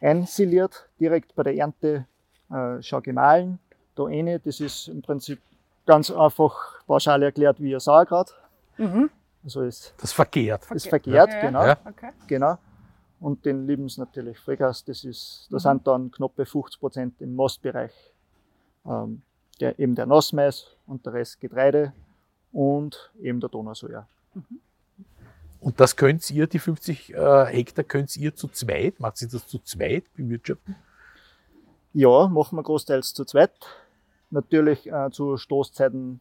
B: einsiliert, direkt bei der Ernte äh, schon gemahlen. Da eine, das ist im Prinzip ganz einfach pauschal erklärt wie ein Sauerkraut.
C: Mhm.
B: Also ist,
A: Das verkehrt.
B: ist verkehrt,
C: Ja,
B: genau.
A: Ja.
C: Okay.
B: genau. Und den lieben sie natürlich Vollgas. Das ist, da
C: Mhm.
B: sind dann knappe 50% im Mostbereich. Ähm, der, eben der Nassmais und der Rest Getreide und eben der Donausoja.
A: Und das könnt ihr, die 50 äh, Hektar, könnt ihr zu zweit, macht ihr das zu zweit bewirtschaften?
B: Ja, machen wir großteils zu zweit. Natürlich äh, zu Stoßzeiten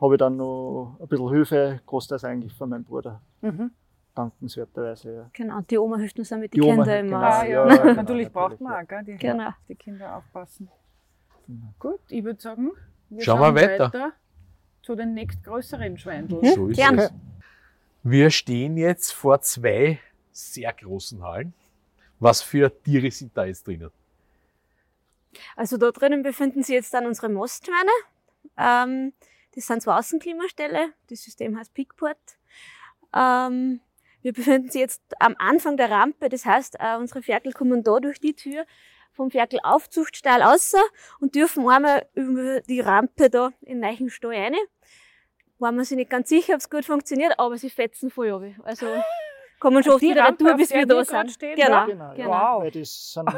B: habe ich dann noch ein bisschen Hilfe, großteils eigentlich von meinem Bruder,
C: Mhm.
B: dankenswerterweise. Ja.
D: Genau, die Oma hilft uns auch mit den Kindern immer.
B: genau,
C: Ah, ja,
B: ja, genau,
C: natürlich braucht man auch, gell, die,
D: Genau.
C: die Kinder aufpassen.
B: Genau.
C: Gut, ich würde sagen, wir
A: Schauen wir
C: schauen
A: weiter.
C: zu den nächstgrößeren Schweindeln.
D: Hm?
A: So ist
D: Gern.
A: es. Wir stehen jetzt vor zwei sehr großen Hallen. Was für Tiere sind da jetzt drinnen?
D: Also da drinnen befinden sich jetzt dann unsere Mostschweine. Ähm, das sind zwei Außenklimaställe. Das System heißt Peakport. Ähm, wir befinden uns jetzt am Anfang der Rampe. Das heißt, äh, unsere Ferkel kommen da durch die Tür vom Ferkelaufzuchtstall raus und dürfen einmal über die Rampe da in den neuen Stall rein. Waren wir sich nicht ganz sicher, ob es gut funktioniert, aber sie fetzen voll runter. Also kommen schon oft
C: Die
D: wieder
C: Rampe,
D: retour,
C: auf
D: bis wir da sind.
C: stehen,
D: genau?
B: Genau,
D: genau.
C: Wow.
B: Weil das sind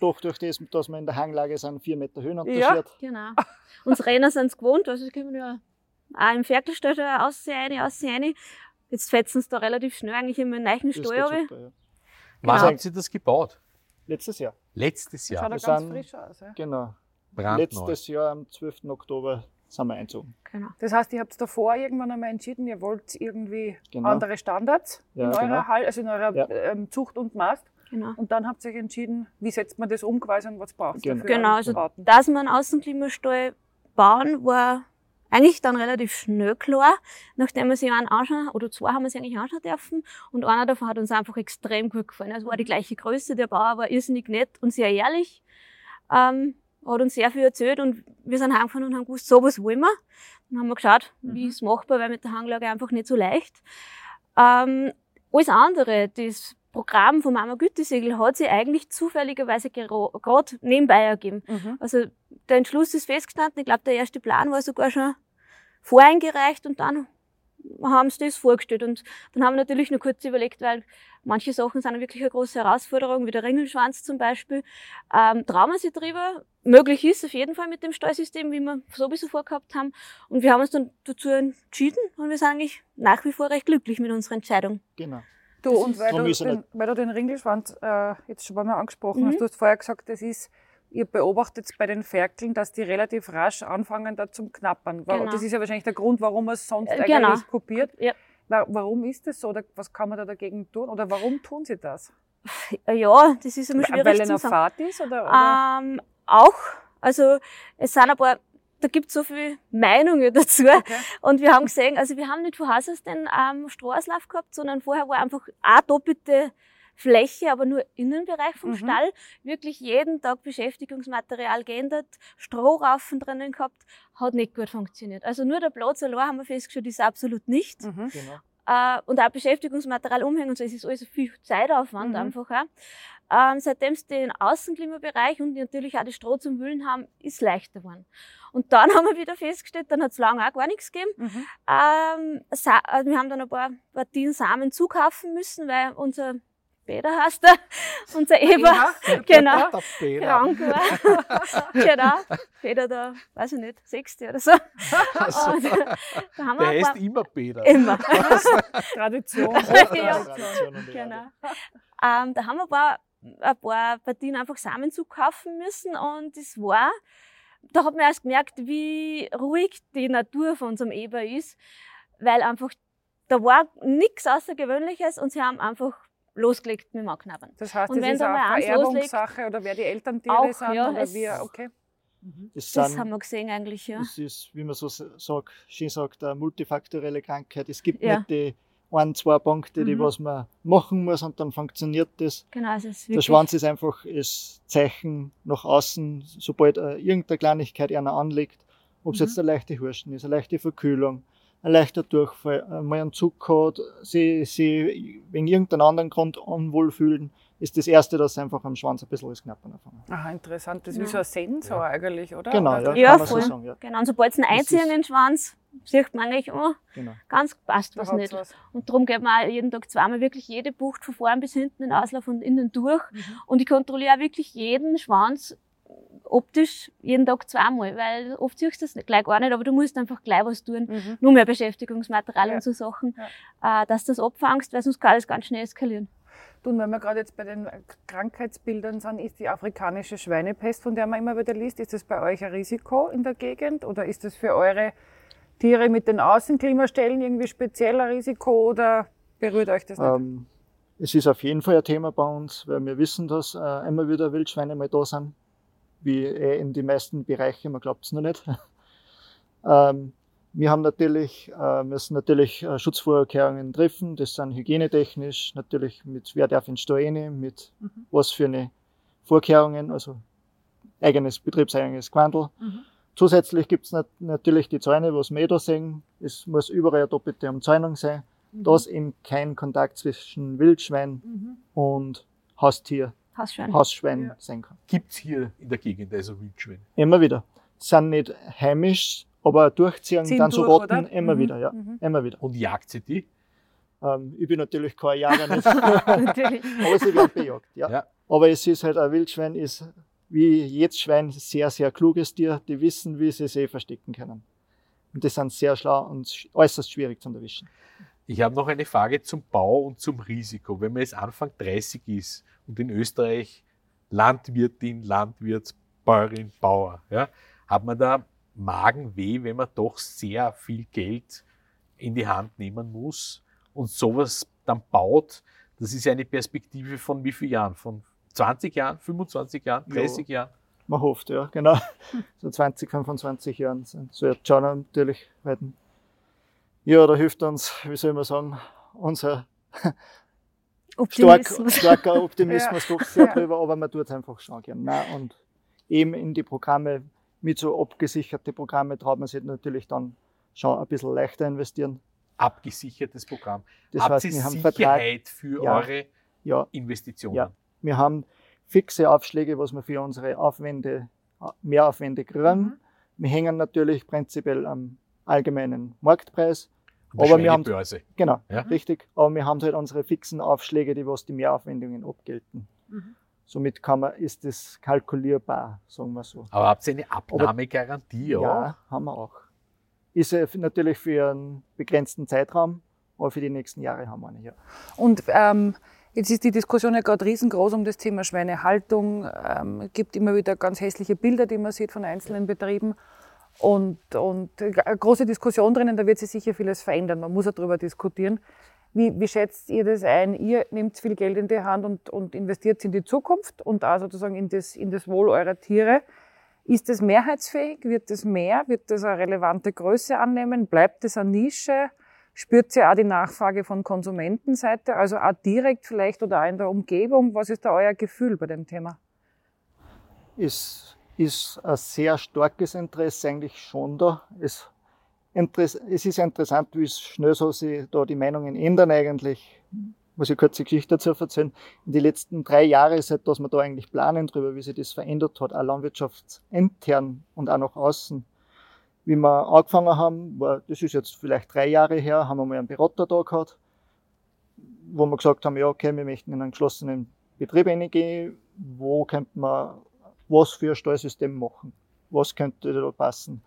B: doch durch das, dass wir in der Hanglage sind, vier Meter
C: Ja.
B: Höhenunterschied.
D: Genau. Uns Renner sind es gewohnt, also das können wir ja auch im Ferkelstall schon aussehen, aussehen. Jetzt fetzen sie da relativ schnell eigentlich immer in
B: Das
D: Stall runter.
B: super, ja.
E: Wann
D: Genau.
E: habt ihr das gebaut?
B: Letztes Jahr.
E: Letztes
C: Schaut
E: Jahr.
C: ja
B: wir
C: ganz
B: sind-
C: frisch aus. Ja.
B: Genau.
E: Brandneu.
B: Letztes Jahr am 12. Oktober sind wir eingezogen.
D: Genau.
C: Das heißt, ihr habt davor irgendwann einmal entschieden, ihr wollt irgendwie
B: Genau.
C: andere Standards
B: Ja,
C: in eurer
B: genau.
C: Hall, also in eurer
B: Ja.
C: ähm, Zucht und Mast.
D: Genau.
C: Und dann habt ihr euch entschieden, wie setzt man das um quasi und was braucht es
B: Genau.
C: dafür?
D: Genau, also
C: Bauten?
D: dass wir einen Außenklimastall bauen, war eigentlich dann relativ schnell klar, nachdem wir sich einen anschauen, oder zwei haben wir sie eigentlich anschauen dürfen, und einer davon hat uns einfach extrem gut gefallen. Es war die gleiche Größe, der Bauer war irrsinnig nett und sehr ehrlich, ähm, hat uns sehr viel erzählt und wir sind heimgefahren und haben gewusst, sowas wollen wir. Dann haben wir geschaut, wie ist es machbar, weil mit der Hanglage einfach nicht so leicht. Ähm, alles andere, das Programm vom Mama Gütesiegel hat sich eigentlich zufälligerweise gerade nebenbei ergeben.
C: Mhm.
D: Also der Entschluss ist festgestanden. Ich glaube, der erste Plan war sogar schon voreingereicht und dann haben sie das vorgestellt. Und dann haben wir natürlich nur kurz überlegt, weil manche Sachen sind wirklich eine große Herausforderung, wie der Ringelschwanz zum Beispiel. Ähm, trauen wir sie drüber? Möglich ist auf jeden Fall mit dem Steuersystem, wie wir sowieso vorgehabt haben. Und wir haben uns dann dazu entschieden und wir sind eigentlich nach wie vor recht glücklich mit unserer Entscheidung.
B: Genau.
C: Du, und weil du,
B: er
C: den, weil du den Ringelschwanz äh, jetzt schon mal angesprochen
D: Mhm.
C: hast, du hast vorher gesagt, das ist, ihr beobachtet bei den Ferkeln, dass die relativ rasch anfangen da zum Knappern.
D: Genau.
C: Das ist ja wahrscheinlich der Grund, warum man es sonst
D: Äh,
C: eigentlich
D: genau.
C: kopiert.
D: Ja.
C: Wa- Warum ist das so? Oder was kann man da dagegen tun? Oder warum tun sie das?
D: Ja, das ist immer
C: Weil
D: schwierig
C: er
D: zu
C: noch. Fahrt ist? Oder, oder?
D: Ähm, auch. Also es sind ein paar, da gibt es so viele Meinungen dazu.
C: Okay.
D: Und wir haben gesehen, also wir haben nicht von Haus aus den ähm, Strohauslauf gehabt, sondern vorher war einfach eine doppelte Fläche, aber nur Innenbereich vom
C: Mhm.
D: Stall. Wirklich jeden Tag Beschäftigungsmaterial geändert, Strohraufen drinnen gehabt, hat nicht gut funktioniert. Also nur der Platz allein haben wir festgestellt, ist absolut nicht.
C: Mhm.
B: genau.
D: Äh, und auch Beschäftigungsmaterial umhängen und so, es ist alles viel Zeitaufwand
C: Mhm.
D: einfach auch. Ähm, seitdem sie den Außenklimabereich und natürlich auch das Stroh zum Wühlen haben, ist leichter geworden. Und dann haben wir wieder festgestellt, dann hat es lange auch gar nichts gegeben.
C: Mhm.
D: Ähm, äh, wir haben dann ein paar Partien Samen zukaufen müssen, weil unser Peter heißt er, unser Eber,
C: Ja,
D: genau,
A: Der Peter.
D: krank war. genau, Peter der, weiß ich nicht, sechste oder so.
A: Also,
D: Und, da haben wir
A: der
D: paar,
A: heißt immer Peter.
D: immer.
C: Tradition.
D: Ja.
B: Tradition und
D: Genau. Ähm, da haben wir ein paar, ein paar Partien einfach Samenzug kaufen müssen und das war, da hat man erst gemerkt, wie ruhig die Natur von unserem Eber ist, weil einfach, da war nichts Außergewöhnliches und sie haben einfach losgelegt mit dem Anknabbern.
C: Das heißt,
D: Und
C: das
D: wenn
C: ist
D: da
C: eine Vererbungssache oder wer die Elterntiere
D: Auch,
C: sind
D: ja,
C: oder wie, okay.
B: Das,
D: Das
B: sind,
D: haben wir gesehen eigentlich, ja.
B: das ist, wie man so s- sagt, schön sagt, eine multifaktorielle Krankheit. Es gibt
D: Ja.
B: nicht die ein, zwei Punkte, die
C: Mhm.
B: was man machen muss und dann funktioniert das.
D: Genau, also es ist
B: Der
D: wirklich,
B: Schwanz ist einfach das Zeichen nach außen, sobald äh, irgendeine Kleinigkeit einer anlegt, ob es
C: Mhm.
B: jetzt eine leichte Husten ist, eine leichte Verkühlung, ein leichter Durchfall, mal einen Zug hat, sie, sie wegen irgendeinem anderen Grund unwohl fühlen, ist das Erste, dass einfach am Schwanz ein bisschen das Knappern anfangen.
C: Aha, interessant. Das ist
D: Ja.
C: wie so ein Sensor eigentlich, oder?
B: Genau, ja,
D: Ja,
B: kann man
D: voll.
B: so sagen. Ja,
D: genau, und sobald ihn
B: Das
D: einziehen in den Schwanz, sieht man eigentlich, oh,
B: genau.
D: ganz passt was nicht.
C: was.
D: Und darum geht man auch jeden Tag zweimal wirklich jede Bucht von vorn bis hinten in den Auslauf und innen durch.
C: Mhm.
D: Und ich kontrolliere auch wirklich jeden Schwanz optisch jeden Tag zweimal, weil oft siehst du das nicht, gleich gar nicht, aber du musst einfach gleich was tun.
C: Mhm.
D: Nur mehr Beschäftigungsmaterial
C: Ja.
D: und so Sachen, äh, dass du das abfangst, weil sonst kann das ganz schnell eskalieren.
C: Du, und wenn wir gerade jetzt bei den Krankheitsbildern sind, ist die afrikanische Schweinepest, von der man immer wieder liest, ist das bei euch ein Risiko in der Gegend oder ist das für eure Tiere mit den Außenklimastellen irgendwie speziell ein Risiko oder berührt euch das nicht?
B: Ähm, es ist auf jeden Fall ein Thema bei uns, weil wir wissen, dass äh, immer wieder Wildschweine mal da sind, wie eh in die meisten Bereiche, man glaubt es noch nicht. ähm, wir haben natürlich, äh, müssen natürlich äh, Schutzvorkehrungen treffen, das sind hygienetechnisch, natürlich mit wer darf in rein, mit
C: Mhm.
B: was für eine Vorkehrungen, also eigenes betriebseigenes Quandel.
C: Mhm.
B: Zusätzlich gibt es nat natürlich die Zäune, was wir eh da sehen. Es muss überall eine doppelte Umzäunung sein dass eben kein Kontakt zwischen Wildschwein
C: Mhm.
B: und Haustier,
D: Hausschwein.
B: Hausschwein
C: Ja.
B: sein kann.
A: Gibt es hier in der Gegend also Wildschweine?
B: Immer wieder. Sind nicht heimisch, aber durchziehen
C: Ziehen
B: dann so
C: durch,
B: Rotten
C: oder?
B: immer
C: Mhm.
B: wieder, ja.
C: Mhm.
B: Immer wieder.
A: Und jagt sie die?
B: Ähm, ich bin natürlich kein
D: Natürlich.
B: aber sie werden bejagt, ja.
A: Ja.
B: Aber es ist halt, ein Wildschwein ist wie jedes Schwein sehr, sehr kluges Tier, die wissen, wie sie sich verstecken können. Und die sind sehr schlau und äußerst schwierig zu erwischen.
A: Ich habe noch eine Frage zum Bau und zum Risiko. Wenn man jetzt Anfang 30 ist und in Österreich Landwirtin, Landwirt, Bäuerin, Bauer, ja, hat man da Magenweh, wenn man doch sehr viel Geld in die Hand nehmen muss und sowas dann baut. Das ist eine Perspektive von wie vielen Jahren? Von 20 Jahren, 25 Jahren, 30 ja. Jahren?
B: Man hofft, ja, genau. So 20, 25 Jahren sind. So jetzt schauen natürlich werden. Ja, da hilft uns, wie soll man sagen, unser
D: Optimismus.
B: Stark, starker Optimismus ja. doch sehr drüber, aber man tut es einfach schon gern. Nein, und eben in die Programme, mit so abgesicherte Programme traut man sich natürlich dann schon ein bisschen leichter investieren.
A: Abgesichertes Programm. Das Habt heißt, wir haben Sicherheit Vertrag, für ja, eure ja, Investitionen? Ja,
B: wir haben fixe Aufschläge, was wir für unsere Aufwände, Mehraufwände kriegen. Mhm. Wir hängen natürlich prinzipiell am allgemeinen Marktpreis.
A: aber wir haben, Börse.
B: Genau, ja? richtig. Aber wir haben halt unsere fixen Aufschläge, die was die Mehraufwendungen abgelten. Mhm. Somit kann man, ist das kalkulierbar, sagen wir so.
A: Aber habt ihr eine Abnahmegarantie
B: auch? Ja, haben wir auch. Ist natürlich für einen begrenzten Zeitraum, aber für die nächsten Jahre haben wir eine, ja.
C: Und ähm, Jetzt ist die Diskussion ja gerade riesengroß um das Thema Schweinehaltung. Ähm, es gibt immer wieder ganz hässliche Bilder, die man sieht von einzelnen Betrieben. Und, und eine große Diskussion drinnen, da wird sich sicher vieles verändern. Man muss ja darüber diskutieren. Wie, wie schätzt ihr das ein? Ihr nehmt viel Geld in die Hand und, und investiert in die Zukunft und auch sozusagen in das, in das Wohl eurer Tiere. Ist das mehrheitsfähig? Wird das mehr? Wird das eine relevante Größe annehmen? Bleibt das eine Nische? Spürt ihr auch die Nachfrage von Konsumentenseite, also auch direkt vielleicht oder auch in der Umgebung? Was ist da euer Gefühl bei dem Thema?
B: Ist, ist ein sehr starkes Interesse eigentlich schon da. Es, es ist interessant, wie schnell so sich da die Meinungen ändern eigentlich. Muss ich kurz die Geschichte dazu erzählen. In den letzten drei Jahren, seit dass wir da eigentlich planen drüber, wie sich das verändert hat, auch landwirtschaftsintern und auch nach außen wie wir angefangen haben, war, das ist jetzt vielleicht drei Jahre her, haben wir mal einen Berater da gehabt, wo wir gesagt haben, ja, okay, wir möchten in einen geschlossenen Betrieb reingehen, wo könnte man was für ein Stallsystem machen, was könnte da passen.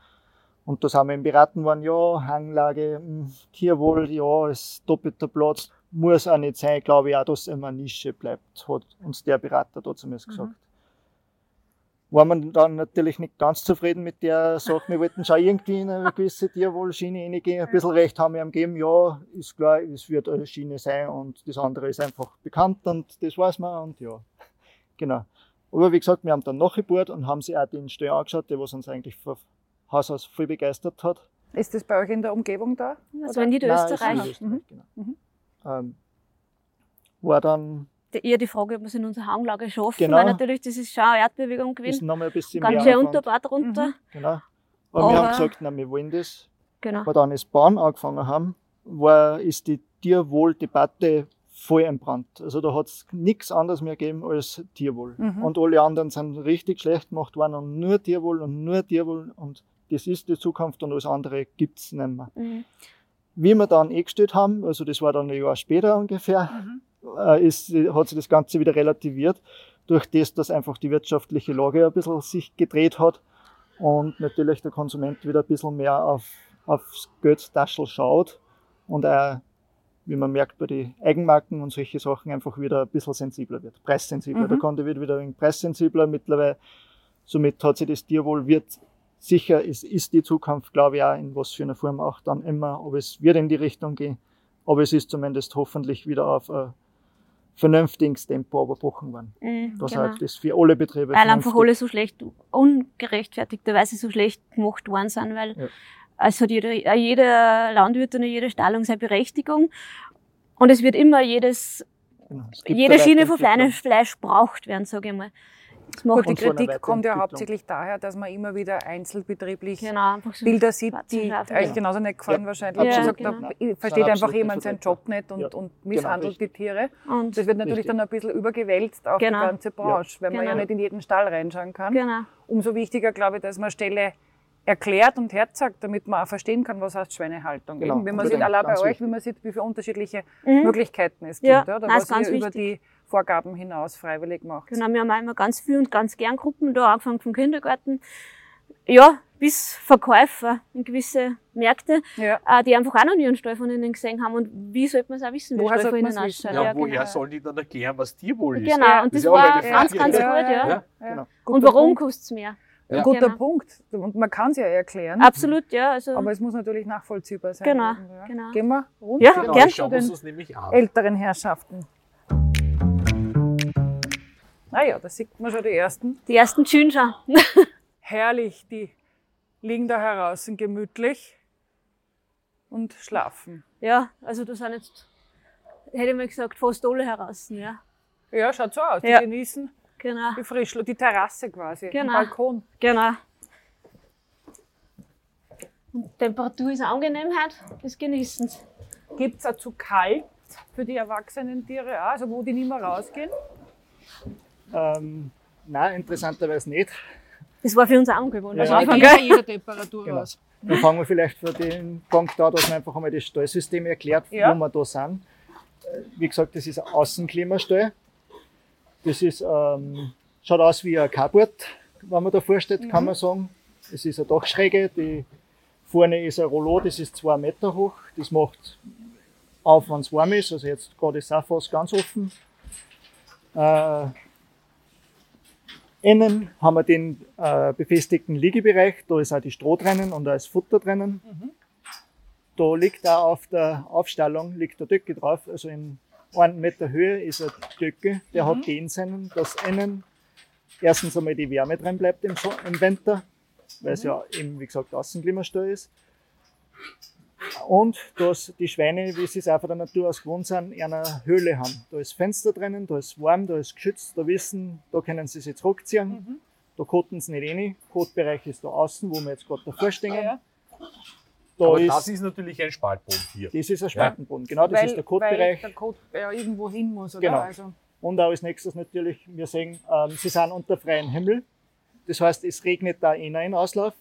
B: Und da sind wir im Beraten worden, ja, Hanglage, hm, Tierwohl, ja, ist doppelter Platz, muss auch nicht sein, glaube ich auch, dass es immer eine Nische bleibt, hat uns der Berater da zumindest mhm. gesagt war man dann natürlich nicht ganz zufrieden mit der Sache. Wir wollten schon irgendwie in eine gewisse Tierwohlschiene reingehen. Ein bisschen recht haben wir ihm gegeben. Ja, ist klar, es wird eine Schiene sein und das andere ist einfach bekannt und das weiß man und ja, genau. Aber wie gesagt, wir haben dann nachgebohrt und haben sich auch den Stall angeschaut, der was uns eigentlich von Haus aus voll begeistert hat.
C: Ist das bei euch in der Umgebung da?
D: Also in Niederösterreich?
B: Nein, in Niederösterreich mhm. genau. Mhm. Ähm, war dann
D: eher die Frage, ob wir es in unserer Hanglage schaffen, genau. weil natürlich das ist schon eine Erdbewegung gewesen.
B: Ist ein bisschen
D: Ganz schön Unterbad runter.
B: Mhm. Genau. Aber, Aber, wir haben gesagt, nein, wir wollen das. Genau. wir dann das Bauen angefangen haben, war, ist die Tierwohldebatte voll entbrannt. Also da hat es nichts anderes mehr gegeben als Tierwohl. Mhm. Und alle anderen sind richtig schlecht gemacht worden und nur Tierwohl und nur Tierwohl und das ist die Zukunft und alles andere gibt es nicht mehr. Mhm. Wie wir dann eingestellt haben, also das war dann ein Jahr später ungefähr, mhm äh, ist, hat sich das Ganze wieder relativiert, durch das, dass einfach die wirtschaftliche Lage ein bisschen sich gedreht hat und natürlich der Konsument wieder ein bisschen mehr auf, aufs Geldtaschel schaut und auch, wie man merkt, bei den Eigenmarken und solche Sachen einfach wieder ein bisschen sensibler wird, preissensibler. Mhm. Der Kunde wird wieder ein preissensibler mittlerweile. Somit hat sich das Tierwohl wird sicher, es ist die Zukunft, glaube ich, auch in was für einer Form auch dann immer, aber es wird in die Richtung gehen. Aber es ist zumindest hoffentlich wieder auf ein vernünftiges Tempo überbrochen worden. Mhm, das genau. halt das für alle Betriebe.
D: Weil einfach alle so schlecht, ungerechtfertigterweise so schlecht gemacht worden sind, weil ja. es hat jeder, jeder Landwirt und jede Stallung seine Berechtigung. Und es wird immer jedes, genau. jede Schiene von Fleisch braucht werden, sage ich mal.
C: Gut, die Kritik kommt ja hauptsächlich daher, dass man immer wieder einzelbetrieblich genau, so Bilder sieht, die euch genauso nicht gefallen ja, wahrscheinlich. Ja, gesagt, genau. Da versteht einfach jemand seinen Job nicht und, ja, und misshandelt genau, die Tiere. Und das wird natürlich richtig. dann ein bisschen übergewälzt auf genau. die ganze Branche, weil man ja genau. nicht in jeden Stall reinschauen kann. Genau. Umso wichtiger, glaube ich, dass man Stelle erklärt und herzagt, damit man auch verstehen kann, was heißt Schweinehaltung. Genau. Wenn man sieht, allein bei euch, wie man sieht, wie viele unterschiedliche mhm. Möglichkeiten es gibt, ja, oder? was ihr über die Vorgaben hinaus freiwillig macht.
D: Genau, wir haben immer ganz viel und ganz gern Gruppen da, angefangen vom Kindergarten. Ja, bis Verkäufer in gewisse Märkte,
C: Ja.
D: äh, die einfach auch noch nie einen Stall von ihnen gesehen haben. Und wie sollte man es auch wissen, wie Stall von ihnen ausschaut?
A: Ja,
D: Ja,
A: woher
D: genau.
A: sollen die dann erklären, was Tierwohl ist?
D: Genau,
A: Das
D: und das
A: ist ja auch
D: war ganz,
A: Frage.
D: ganz gut,
C: Ja,
D: ja.
A: Ja.
B: Genau.
D: Und warum kostet es mehr?
A: Ja.
C: Guter
D: Genau.
C: Punkt. Und man kann es ja erklären.
D: Absolut, ja. Also,
C: Aber es muss natürlich nachvollziehbar sein.
D: Genau,
C: Ja.
D: genau.
C: Gehen wir runter
D: Ja,
A: Genau,
D: gern.
A: ich schauen wir uns das nämlich an.
C: älteren Herrschaften. Naja, da sieht man schon die ersten.
D: die ersten Schön schon.
C: Herrlich, die liegen da heraus, gemütlich und schlafen.
D: ja, also da sind jetzt, hätte ich mal gesagt, fast alle heraus. Ja,
C: Ja, schaut so aus. Die
D: Ja.
C: genießen
D: genau,
C: die Frischluft, die Terrasse quasi,
D: Genau.
C: den Balkon.
D: genau. Und die Temperatur ist angenehm heute, das genießen sie.
C: Gibt es auch zu kalt für die erwachsenen Tiere auch, also wo die nicht mehr rausgehen?
B: Ähm, nein, interessanterweise nicht.
D: Das war für uns auch ungewohnt.
B: Ja, ja.
D: Anfang,
C: gehen
D: gell?
C: bei jeder Temperatur
B: Genau.
C: raus.
B: Dann fangen wir vielleicht für den Punkt an, dass man einfach einmal das Stallsystem erklärt,
C: Ja.
B: wo wir da sind. Wie gesagt, das ist ein Außenklimastall. Das ist, ähm, schaut aus wie ein Carport, wenn man da vorsteht, kann man sagen. Es ist eine Dachschräge, die vorne ist ein Rollo, das ist zwei Meter hoch. Das macht auf, wenn es warm ist. Also jetzt gerade ist es auch fast ganz offen. Äh, Innen haben wir den äh, befestigten Liegebereich, da ist auch die Stroh drinnen und da ist Futter drinnen. Da liegt auch auf der Aufstellung liegt der Decke drauf, also in einem Meter Höhe ist ein Decke, der hat den Sinn, dass innen erstens einmal die Wärme drin bleibt im, so im Winter, weil es ja eben, wie gesagt, Außenklimastall ist. Und dass die Schweine, wie sie es auch von der Natur aus gewohnt sind, in einer Höhle haben. Da ist Fenster drinnen, da ist warm, da ist geschützt, da wissen, da können sie sich zurückziehen. Da koten sie nicht rein. Kotbereich ist da außen, wo wir jetzt gerade davor stehen.
C: Ah, ja.
B: Da
A: Aber
B: ist,
A: das ist natürlich ein Spaltboden hier.
B: das ist ein Spaltenboden. Genau, das
C: weil,
B: ist der
C: Weil
B: Kotbereich.
C: der Kot ja irgendwo hin muss, oder?
B: Genau.
C: Also,
B: Und auch als nächstes natürlich, wir sehen, ähm, sie sind unter freiem Himmel. Das heißt, es regnet da in einen Auslauf.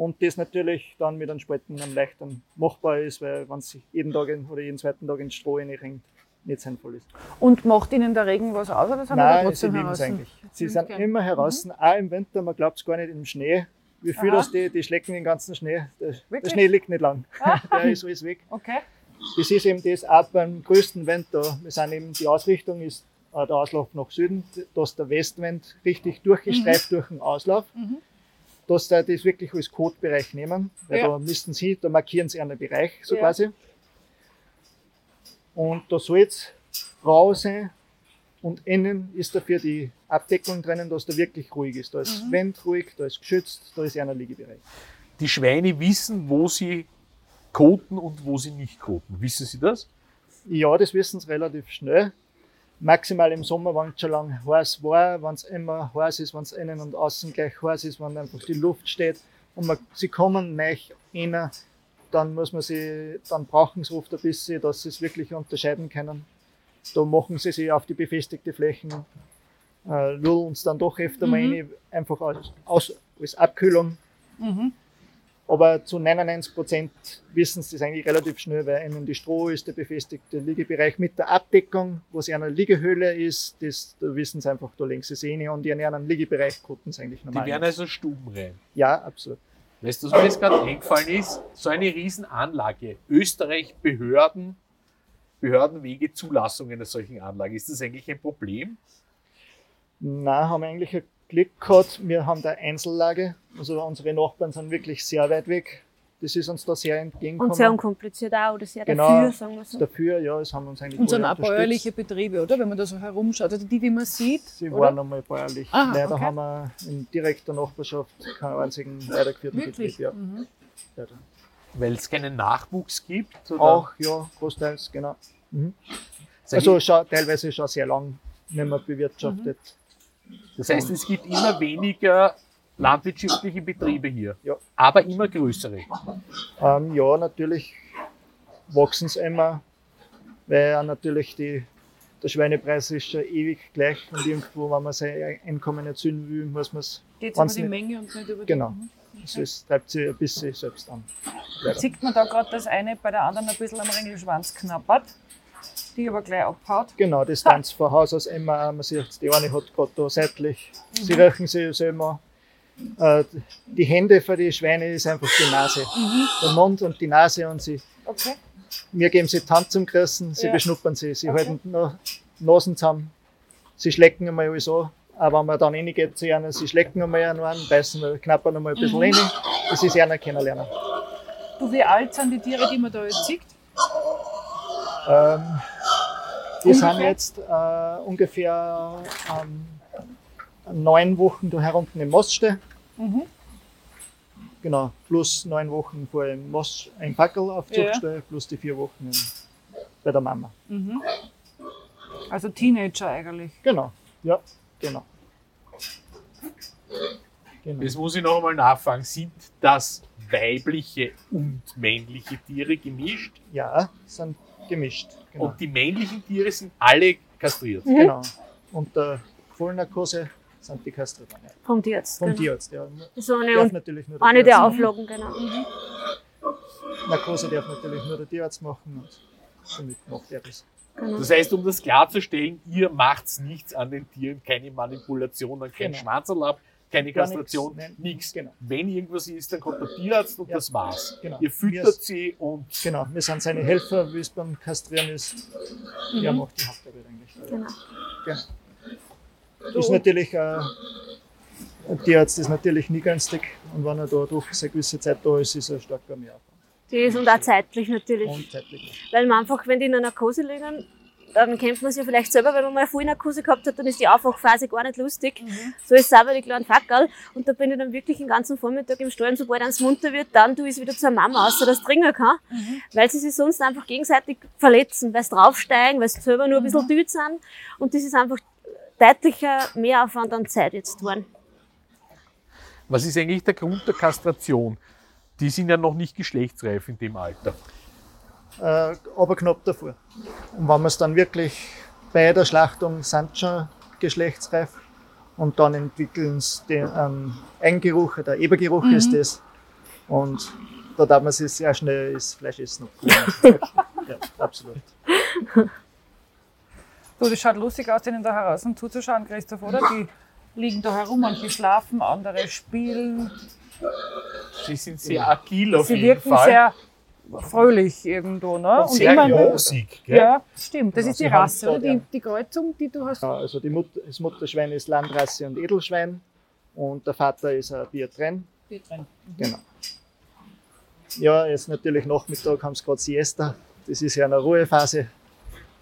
B: Und das natürlich dann mit einem Spalten am leichteren machbar ist, weil wenn es jeden Tag in, oder jeden zweiten Tag ins Stroh reinringt, nicht sinnvoll ist.
C: und macht Ihnen der Regen was aus oder sind Sie
B: Nein, sie
C: trotzdem
B: lieben es
C: draußen?
B: eigentlich. Sie sind
C: gern.
B: immer heraus, auch im Winter, man glaubt es gar nicht im Schnee. Wie viel
C: Aha.
B: das die, die schlecken den ganzen Schnee. Der, der? Schnee liegt nicht lang. der ist alles weg.
C: Okay.
B: Das ist eben das auch beim größten Wind da. Wir sind eben, die Ausrichtung ist äh, der Auslauf nach Süden, dass der Westwind richtig durchgestreift durch den Auslauf.
C: Mhm.
B: Dass da das wirklich als Codebereich nehmen, weil
C: Ja.
B: da müssten sie, da markieren sie einen Bereich, so
C: Ja.
B: quasi. Und da soll es rau sein und innen ist dafür die Abdeckung drinnen, dass da wirklich ruhig ist. Da ist
C: Mhm.
B: Wind ruhig, da ist geschützt, da ist einer Liegebereich.
A: Die Schweine wissen, wo sie koten und wo sie nicht koten. Wissen Sie das?
B: Ja, das wissen sie relativ schnell. Maximal im Sommer, wenn es schon lang heiß war, wenn es immer heiß ist, wenn es innen und außen gleich heiß ist, wenn einfach die Luft steht und man, sie kommen nicht rein, dann muss man sie, dann brauchen sie oft ein bisschen, dass sie es wirklich unterscheiden können. Da machen sie sich auf die befestigte Flächen, äh, lullen es dann doch öfter mal rein, einfach als, aus, als Abkühlung.
C: Mhm.
B: Aber zu 99 Prozent wissen sie das eigentlich relativ schnell, weil ihnen die Stroh ist der befestigte Liegebereich mit der Abdeckung, wo sie eine Liegehöhle ist, das, da wissen sie einfach, da sie sich rein und in einem Liegebereich gucken sie eigentlich
A: Die
B: normal.
A: werden also stubenrein.
B: ja, absolut.
A: Weißt du, was mir jetzt gerade eingefallen ist? So eine Riesenanlage. Österreich Behörden, Behördenwege, Zulassung einer solchen Anlage. Ist das eigentlich ein Problem?
B: Na, haben wir eigentlich ein Glück gehabt. Wir haben da Einzellage. Also unsere Nachbarn sind wirklich sehr weit weg. Das ist uns da sehr entgegengekommen.
D: Und sehr unkompliziert auch, oder sehr
B: Genau.
D: dafür, sagen wir so.
B: Dafür, ja, es haben uns eigentlich
C: Und sind auch bäuerliche Betriebe, oder? Wenn man da so herumschaut. Also die, die man sieht.
B: Sie
C: oder?
B: waren einmal bäuerlich.
C: Aha,
B: Leider
C: okay.
B: haben wir in direkter Nachbarschaft keinen einzigen weitergeführten
C: Wirklich?
B: Betrieb. Ja.
C: Mhm.
B: Leider.
A: Weil es keinen Nachwuchs gibt? Oder?
B: Auch, ja, großteils, genau. Mhm. Also schon, teilweise schon sehr lang nicht mehr bewirtschaftet.
A: Das heißt, es gibt immer weniger landwirtschaftliche Betriebe hier.
B: Ja.
A: Aber immer größere.
B: Ähm, ja, natürlich wachsen sie immer, weil ja natürlich die, der Schweinepreis ist schon ewig gleich und irgendwo, wenn man sein Einkommen erzielen will, muss man es,
C: Geht es über die
B: nicht-
C: Menge und nicht über die
B: genau, also es treibt sich ein bisschen selbst an. Leider.
C: Sieht man da gerade, dass eine bei der anderen ein bisschen am Ringelschwanz knappert, die aber gleich abhaut.
B: Genau, das tanzt von Haus aus immer. Man sieht, die eine hat gerade da seitlich, sie
C: Mhm.
B: riechen sie selber. Äh, die Hände für die Schweine ist einfach die Nase. Der Mund und die Nase und sie,
C: Okay.
B: wir geben sie die Hand zum Küssen, sie
C: Ja.
B: beschnuppern sie, sie
C: Okay.
B: halten noch Nasen zusammen, sie schlecken einmal alles an. Aber wenn man dann reingeht zu ihnen, sie schlecken einmal einen an, beißen, knappern einmal ein bisschen
C: Mhm.
B: rein. Das ist einer kennenlernen.
C: Du, wie alt sind die Tiere, die man da jetzt sieht?
B: Ähm,
C: Ungefähr?
B: sind jetzt äh, ungefähr ähm, neun Wochen da herunten im Moststall.
C: Mhm.
B: Genau, plus neun Wochen vor im Most, im Packel auf
C: Ja.
B: Zuchtstall, plus die vier Wochen in, bei der Mama.
C: Mhm. Also Teenager eigentlich.
B: Genau, ja, genau. genau.
A: Jetzt muss ich noch einmal nachfragen. Sind das weibliche und männliche Tiere gemischt?
B: Ja, sind gemischt. Genau.
A: Und die männlichen Tiere sind alle kastriert.
B: genau. Und der Vollnarkose sind die kastriert.
D: Vom Tierarzt.
B: Vom
D: genau.
B: Tierarzt, ja.
D: Das ist eine,
B: Darf natürlich nur
D: eine der. Auflagen, genau.
B: Narkose darf natürlich nur der Tierarzt machen und somit macht er das.
D: genau.
A: Das heißt, um das klarzustellen, ihr macht nichts an den Tieren, keine Manipulationen, kein
B: Genau.
A: Schwanzerlapp, keine Kastration,
B: nichts. Genau.
A: Wenn irgendwas ist, dann kommt der Tierarzt und
B: Ja.
A: das war's.
B: Genau.
A: Ihr füttert
B: Wir-
A: sie und
B: Genau, wir sind seine Helfer, wie es beim Kastrieren ist. Er macht die Hauptarbeit eigentlich.
D: Genau.
B: Genau. Ist natürlich, äh, ein Tierarzt ist natürlich nie günstig und wenn er da durch eine gewisse Zeit da ist, ist er stark Aufwand.
D: Die ist und auch zeitlich natürlich.
B: Und zeitlich.
D: Weil man einfach, wenn die in einer Narkose liegen, dann kennt man es ja vielleicht selber, wenn man mal eine Vollnarkose gehabt hat, dann ist die Aufwachphase gar nicht lustig. So ist es auch bei den kleinen Fackerl. Und da bin ich dann wirklich den ganzen Vormittag im Stall und sobald eins munter wird, dann tue ich es wieder zur Mama, außer dass es dringen kann. Weil sie sich sonst einfach gegenseitig verletzen, weil sie draufsteigen, weil sie selber nur ein bisschen düt sind. Und das ist einfach deutlicher Mehraufwand an Zeit jetzt geworden.
A: was ist eigentlich der Grund der Kastration? Die sind ja noch nicht geschlechtsreif in dem Alter.
B: Äh, aber knapp davor. Und wenn wir es dann wirklich bei der Schlachtung sind schon geschlechtsreif und dann entwickeln sie den ähm, Eigengeruch, der Ebergeruch ist das. Und da darf man sich sehr schnell das Fleisch essen. ja, absolut.
C: Du, das schaut lustig aus, denen da draußen zuzuschauen, Christoph, oder? Die liegen da herum, manche schlafen, andere spielen.
A: Sie sind sehr agil auf
C: Sie
A: jeden
C: wirken
A: Fall.
C: Fröhlich irgendwo, ne?
A: und sehr
C: immer-
A: rosig. Gell?
C: Ja, stimmt. Das
B: Ja,
C: ist die Rasse, oder? Die, die Kreuzung, die du hast.
B: Ja, also die Mut das Mutterschwein ist Landrasse und Edelschwein und der Vater ist ein Biatren.
C: Hier drin.
B: Genau. Ja, jetzt natürlich Nachmittag haben sie gerade Siesta. Das ist ja eine Ruhephase.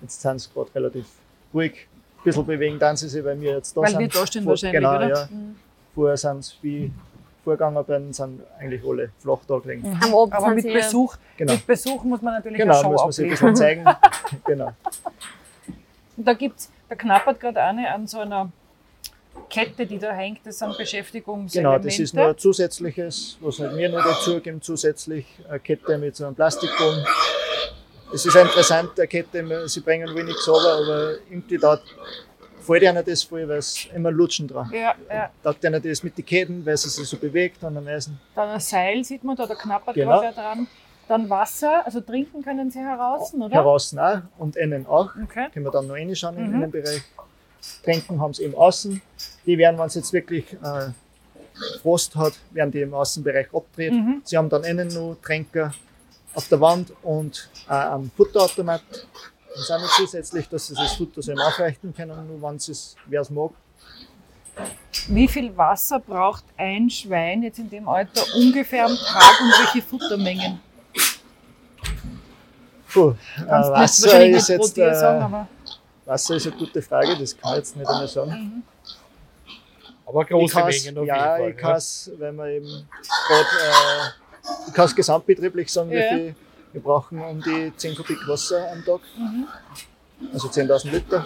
B: Jetzt sind sie gerade relativ ruhig. Ein bisschen bewegen dann sie sich, weil wir jetzt da
C: Weil
B: sind.
C: wir da stehen
B: Vor-
C: wahrscheinlich,
B: Genau,
C: oder?
B: ja. Vorher sind sie wie vorgegangen bin, sind eigentlich alle flach da gelegen.
D: Am Abend
C: Aber mit
D: sie
C: Besuch,
B: Genau.
C: mit Besuch muss man natürlich
B: Genau,
C: eine Show
B: muss man sich ein bisschen zeigen. genau.
C: Und da gibt's, da knappert gerade eine an so einer Kette, die da hängt. Das sind Beschäftigungselemente.
B: Genau, das ist nur ein zusätzliches, was halt mir noch dazu geben, zusätzlich eine Kette mit so einem Plastikboden. Es ist interessant, eine Kette, sie bringen nichts runter, aber irgendwie da fällt ihnen das voll, weil es immer lutschen dran.
C: Ja, ja.
B: Taugt ihnen das mit den Ketten, weil sie sich so bewegt und am Eisen.
C: Dann ein Seil sieht man da, da knappert
B: Genau.
C: gerade dran. Dann Wasser, also trinken können sie heraus, oder?
B: Heraus auch und innen auch.
C: Okay.
B: Können wir dann noch reinschauen im
C: Mhm.
B: Innenbereich. Tränken haben sie eben außen. Die werden, wenn es jetzt wirklich äh, Frost hat, werden die im Außenbereich abgedreht.
C: Mhm.
B: Sie haben dann innen noch Tränker auf der Wand und äh, am Futterautomat. Und sind noch zusätzlich, dass sie das Futter so eben aufrichten können, nur wenn sie es, wer es mag.
C: Wie viel Wasser braucht ein Schwein jetzt in dem Alter ungefähr am Tag und welche Futtermengen?
B: Puh, äh,
C: nicht
B: Wasser ist
C: nicht
B: jetzt
C: sagen,
B: äh,
C: aber
B: Wasser ist eine gute Frage, das kann ich jetzt nicht einmal sagen.
A: Aber
B: Ich
A: große Mengen auf
B: ja,
A: jeden
B: ich
A: Fall.
B: kann es, wenn wir eben gerade, äh, ich kann es gesamtbetrieblich sagen,
C: Ja.
B: wie viel wir brauchen um die 10 Kubik Wasser am Tag.
C: Mhm.
B: Also 10.000 Liter.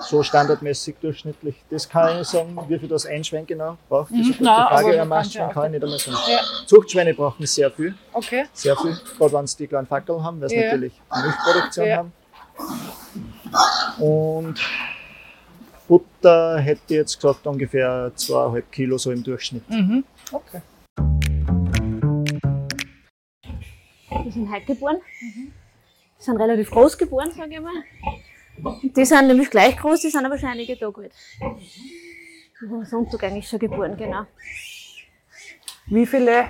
B: So standardmäßig durchschnittlich. Das kann ich sagen, wie viel das ein Schwein genau braucht. Das ist eine gute
C: Mhm. Nein,
B: Frage.
C: ja auch
B: kann ich nicht einmal sagen.
C: Ja.
B: Zuchtschweine brauchen sehr viel,
C: Okay.
B: sehr viel. Gerade wenn sie die kleinen Fackeln haben, weil sie
C: Ja.
B: natürlich Milchproduktion
C: Ja.
B: haben. Und Futter hätte ich jetzt gesagt ungefähr zweieinhalb Kilo so im Durchschnitt.
C: Mhm. Okay.
D: Die sind heute geboren. Die sind relativ groß geboren, sage ich mal. Die sind nämlich gleich groß, die sind aber schon einige Tage alt. Am Sonntag eigentlich schon geboren, genau.
C: Wie viele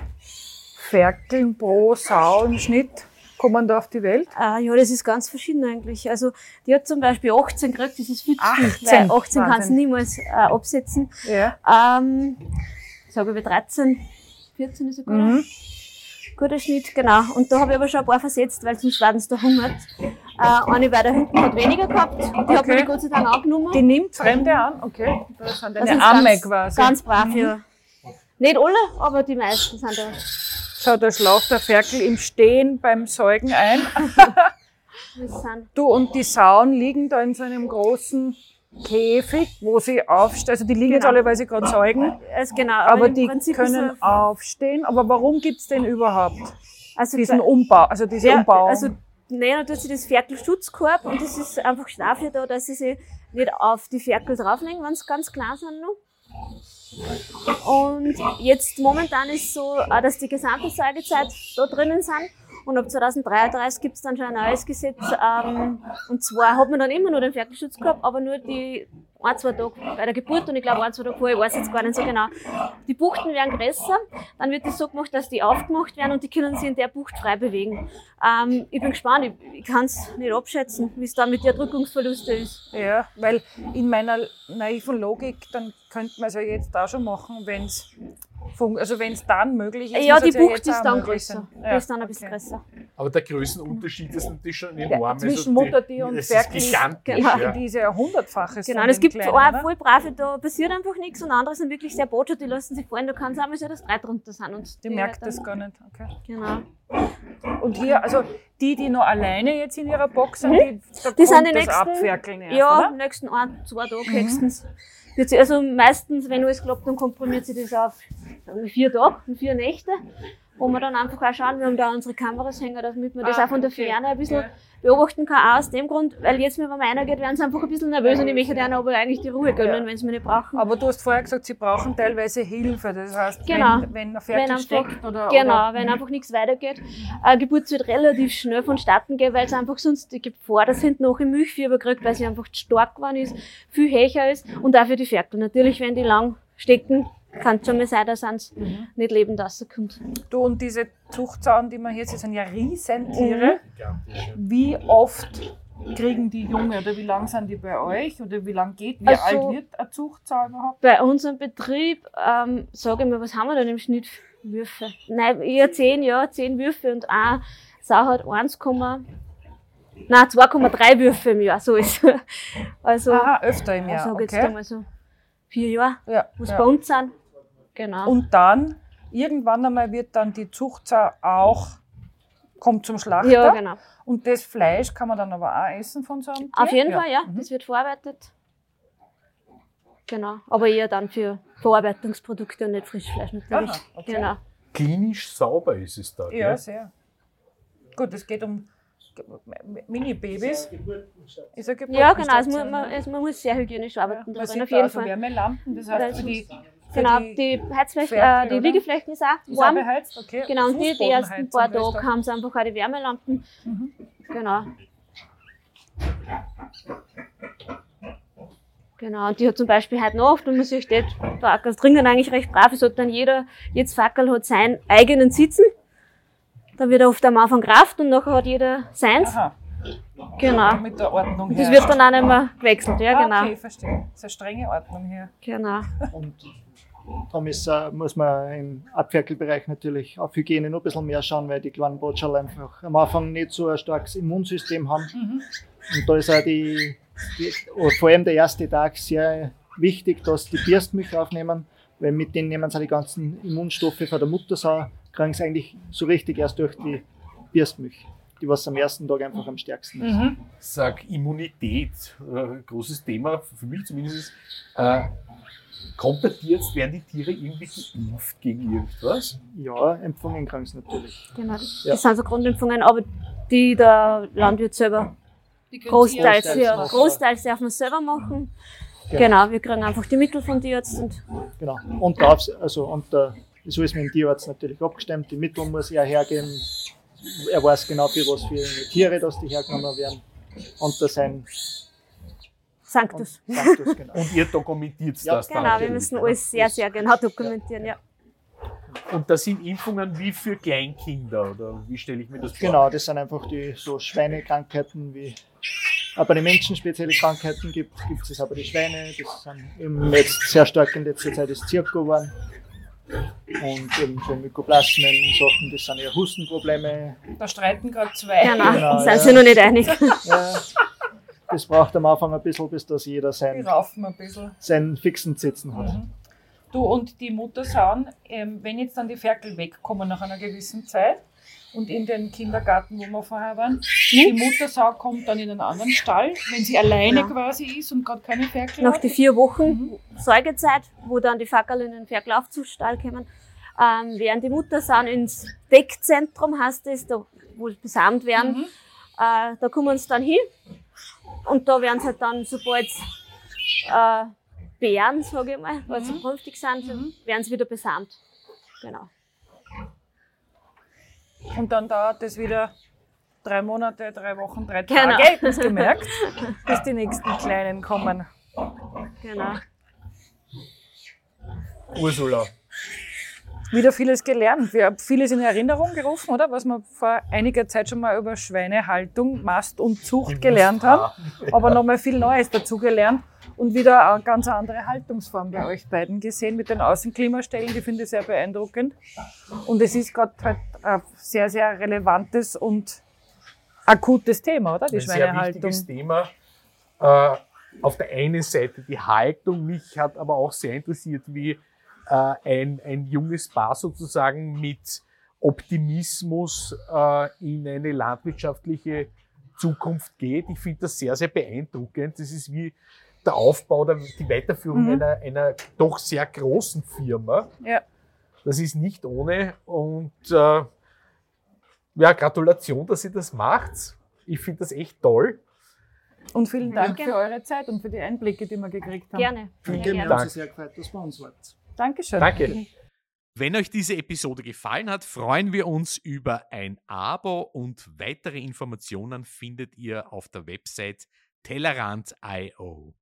C: Ferkeln pro Sau im Schnitt kommen da auf die Welt?
D: Äh, ja, das ist ganz verschieden eigentlich. Also die hat zum Beispiel 18 gekriegt, das ist viel zu viel,
C: 18?
D: weil 18 kannst du niemals äh, absetzen.
C: Ja.
D: Ähm, sage ich 13, 14 ist ein guter,
C: Mhm.
D: Guter Schnitt, genau. Und da habe ich aber schon ein paar versetzt, weil sonst werden sie da hungert. Äh, eine bei der hinten hat weniger gehabt, die hat
C: Okay.
D: mir die Gott sei Dank angenommen.
C: Die nimmt Fremde an? Okay. Das sind
D: Das
C: eine
D: sind
C: Amme
D: ganz,
C: quasi.
D: Ganz brav, ja. Nicht alle, aber die meisten sind da.
C: So, da schlaft der Ferkel im Stehen beim Säugen ein.
D: Das
C: Du und die Sauen liegen da in so einem großen Käfig, wo sie aufstehen. Also die liegen jetzt
D: Genau.
C: alle, weil sie gerade säugen.
D: also genau,
C: Aber
D: im
C: die
D: Prinzip
C: können aufstehen. Aber warum gibt's den überhaupt?
D: also
C: Diesen Umbau, also diese
D: Ja,
C: Umbauung.
D: also nennen tut sie das Ferkelschutzkorb und das ist einfach dafür da, dass sie sich nicht auf die Ferkel drauflegen, wenn sie ganz klein sind noch. Und jetzt momentan ist so, dass die gesamte Säugezeit da drinnen sind. Und ab 2033 gibt es dann schon ein neues Gesetz. Ähm, und zwar hat man dann immer nur den Ferkelschutz aber nur die ein, zwei Tage bei der Geburt und ich glaube ein, zwei Tage vorher, ich weiß jetzt gar nicht so genau. Die Buchten werden größer, dann wird das so gemacht, dass die aufgemacht werden und die können sich in der Bucht frei bewegen. Ähm, ich bin gespannt, ich, ich kann es nicht abschätzen, wie es da mit der Drückungsverluste ist.
C: Ja, weil in meiner naiven Logik, dann könnte man es ja jetzt auch schon machen, wenn es also wenn es dann möglich ist.
D: ja,
C: muss
D: die Bucht
C: jetzt
D: ist dann größer.
C: sein.
D: Die ist dann ein bisschen
C: okay.
D: größer.
A: Aber der Größenunterschied ist natürlich schon
C: Ja,
A: enorm. Also
C: zwischen
A: die-
C: Muttertier und
A: das gigantisch.
D: genau.
A: Ja.
C: Die ist ja ein hundertfaches
D: Genau, und es gibt
C: Kleinen,
D: auch
C: oder?
D: voll brave, da passiert einfach nichts und andere sind wirklich sehr botschaft, die lassen sich fallen. Da kann es auch mal sein, dass drei drunter sind. Und
C: Die merkt
D: dann-
C: das gar nicht. Okay.
D: Genau.
C: Und hier, also die, die noch alleine jetzt in ihrer Box sind, die, da
D: Mhm. Die
C: kommt
D: sind die
C: das
D: nächsten-
C: Abferkeln erst,
D: ja,
C: oder?
D: nächsten ein, zwei Tage
C: Mhm.
D: höchstens. Also meistens, wenn alles klappt, dann komprimiert sie das auf vier Tage, vier Nächte, wo wir dann einfach auch schauen, wir haben da unsere Kameras hängen, damit man das
C: Ah,
D: auch von der
C: okay.
D: Ferne ein bisschen
C: Ja.
D: beobachten kann, auch aus dem Grund, weil jetzt, wenn man einer geht, werden sie einfach ein bisschen nervös und ich möchte denen aber eigentlich die Ruhe gönnen,
C: Ja.
D: wenn sie mich nicht brauchen.
C: Aber du hast vorher gesagt, sie brauchen teilweise Hilfe. Das heißt,
D: Genau.
C: wenn, wenn ein Ferkel
D: einfach-
C: steckt oder.
D: Genau,
C: oder,
D: wenn einfach nichts weitergeht. Äh, Geburt wird relativ schnell vonstatten gehen, weil es einfach sonst die Gefahr, dass hinten noch im Milchfieber kriegt, weil sie einfach stark geworden ist, viel höher ist und auch für die Ferkel. Natürlich, wenn die lang stecken, kann es schon mal sein, dass eins
C: Mhm.
D: nicht lebend rauskommt.
C: Du und diese Zuchtsauen, die man hier sieht, sind ja
D: Mhm.
C: Riesentiere. Wie oft kriegen die Junge oder wie lang sind die bei euch oder wie lang geht, wie
D: Also-
C: alt wird eine Zuchtsau überhaupt?
D: Bei unserem Betrieb, ähm, sage ich mal, was haben wir denn im Schnitt? Würfe? Nein, eher zehn, ja, zehn Würfe und eine Sau hat 1, nein, 2,3 Würfe im Jahr, so ist es. Also,
C: Aha, öfter im Jahr.
D: jetzt
C: Okay.
D: einmal so vier Jahre,
C: Ja,
D: was
C: ja.
D: bei uns sind. Genau.
C: Und dann, irgendwann einmal wird dann die Zuchtsau auch, kommt zum Schlachter.
D: ja, genau.
C: Und das Fleisch kann man dann aber auch essen von so einem Tier?
D: Auf jeden Fall, ja.
C: Mhm.
D: Das wird verarbeitet. Genau. Aber eher dann für Verarbeitungsprodukte und nicht Frischfleisch natürlich.
C: Aha, okay.
D: Genau.
A: Klinisch sauber ist es da.
C: Ja,
A: gell?
C: sehr. Gut, es geht um Mini-Babys. Ist eine
D: Ja, genau. Es muss, man,
C: ja.
D: es, man muss sehr hygienisch
C: Ja,
D: arbeiten.
C: man
D: darin,
C: sieht
D: auf
C: da
D: jeden
C: also
D: Fall.
C: Wärmelampen, das heißt
D: Weil
C: für die,
D: Genau,
C: die,
D: die Heizflächen,
C: Ferkel,
D: äh, die
C: oder?
D: Liegeflächen ist auch
C: ist auch
D: warm.
C: beheizt, okay.
D: Genau, und die, die ersten paar Tage haben sie einfach auch die Wärmelampen.
C: Mhm.
D: Genau. Genau, und die hat zum Beispiel heute Nacht, und man sieht, die Fackel dringen eigentlich recht brav, es hat dann jeder, jetzt Fackel hat seinen eigenen Sitzen. Da wird er oft am Anfang Kraft und nachher hat jeder seins.
C: Aha,
D: Genau.
C: mit der Ordnung
D: Und das
C: her.
D: wird dann auch nicht mehr gewechselt, ja,
C: ah,
D: genau.
C: Okay, verstehe. Das ist eine strenge Ordnung hier.
D: Genau.
B: Und darum ist, äh, muss man im Abferkelbereich natürlich auf Hygiene noch ein bisschen mehr schauen, weil die kleinen Botscherl einfach am Anfang nicht so ein starkes Immunsystem haben.
C: Mhm.
B: Und da ist auch die, die oh, vor allem der erste Tag sehr wichtig, dass die Bierstmilch aufnehmen, weil mit denen nehmen sie die ganzen Immunstoffe von der Muttersau, kriegen sie eigentlich so richtig erst durch die Bierstmilch, die was am ersten Tag einfach am stärksten ist.
C: Mhm.
A: Sag Immunität, äh, großes Thema für mich zumindest. Äh, kommt bei dir jetzt, werden die Tiere irgendwie geimpft gegen irgendwas?
B: Ja, empfangen kriegen sie natürlich.
D: genau. Das,
B: Ja.
D: sind so Grundimpfungen, aber die der Landwirt selber großteils,
B: Großteils
D: ja, großteils darf man selber machen.
B: Genau.
D: Genau, wir kriegen einfach die Mittel vom Tierarzt und
B: Genau. Und darf, also, und so ist mit dem Tierarzt natürlich abgestimmt. Die Mittel muss er hergeben. Er weiß genau, für was für Tiere, dass die hergenommen werden. Und da sind
D: Sanctus.
B: Und Sanctus, genau.
A: Und ihr dokumentiert
B: Ja,
A: das dann.
D: Genau, wir müssen alles sehr, sehr genau dokumentieren, ja.
A: Und das sind Impfungen wie für Kleinkinder, oder wie stelle ich mir das vor?
B: Genau, das sind einfach die so Schweinekrankheiten, wie bei den Menschen spezielle Krankheiten gibt, gibt es bei den Schweine. Das sind eben jetzt sehr stark in letzter Zeit das Zirko geworden. Und eben so Mykoplasmen, Sachen, das sind eher Hustenprobleme.
C: Da streiten gerade zwei.
D: Genau,
B: Genau,
D: sind
B: ja.
D: sie noch nicht einig.
B: Ja, das braucht am Anfang ein bisschen, bis das jeder sein, seinen fixen Sitzen hat.
C: Mhm. Du und die Muttersauen, ähm, wenn jetzt dann die Ferkel wegkommen nach einer gewissen Zeit und in den Kindergarten, wo wir vorher waren, die Muttersau kommt dann in einen anderen Stall, wenn sie alleine
D: Genau.
C: quasi ist und gerade keine Ferkel
D: Nach
C: hat.
D: die vier Wochen Säugezeit, wo dann die Fackel in den Verlaufzustall kommen, ähm, werden die Muttersauen ins Deckzentrum, heißt es, da, wo sie besamt werden.
C: Mhm.
D: Äh, da kommen sie dann hin und da werden sie halt dann, sobald äh, Bären, sage ich mal, weil sie
C: Mhm.
D: vernünftig sind,
C: Mhm.
D: werden sie wieder besamt. Genau.
C: Und dann dauert das wieder drei Monate, drei Wochen, drei
D: Genau.
C: Tage, hast du gemerkt, bis die nächsten Kleinen kommen.
D: genau.
A: Ursula,
C: Wieder vieles gelernt. Wir haben vieles in Erinnerung gerufen, oder? Was wir vor einiger Zeit schon mal über Schweinehaltung, Mast und Zucht gelernt haben. aber nochmal viel Neues dazu gelernt und wieder eine ganz andere Haltungsform bei euch beiden gesehen mit den Außenklimastellen, die finde ich sehr beeindruckend. Und es ist gerade halt ein sehr, sehr relevantes und akutes Thema, oder? Die
A: ein sehr
C: Schweinehaltung.
A: wichtiges Thema. Äh, auf der einen Seite die Haltung, mich hat aber auch sehr interessiert, wie äh, ein, ein junges Paar sozusagen mit Optimismus äh, in eine landwirtschaftliche Zukunft geht. Ich finde das sehr, sehr beeindruckend. Das ist wie der Aufbau, der, die Weiterführung
C: Mhm.
A: einer, einer doch sehr großen Firma.
C: Ja.
A: Das ist nicht ohne und äh, ja, Gratulation, dass ihr das macht. Ich finde das echt toll.
C: Und vielen Dank
D: Danke.
C: für eure Zeit und für die Einblicke, die wir gekriegt haben.
D: Gerne.
A: Vielen
B: Wir
D: gerne.
B: haben
A: Dank.
B: uns sehr gefreut, dass bei uns wart.
C: Dankeschön.
A: Danke.
E: Wenn euch diese Episode gefallen hat, freuen wir uns über ein Abo und weitere Informationen findet ihr auf der Website tellerant.io.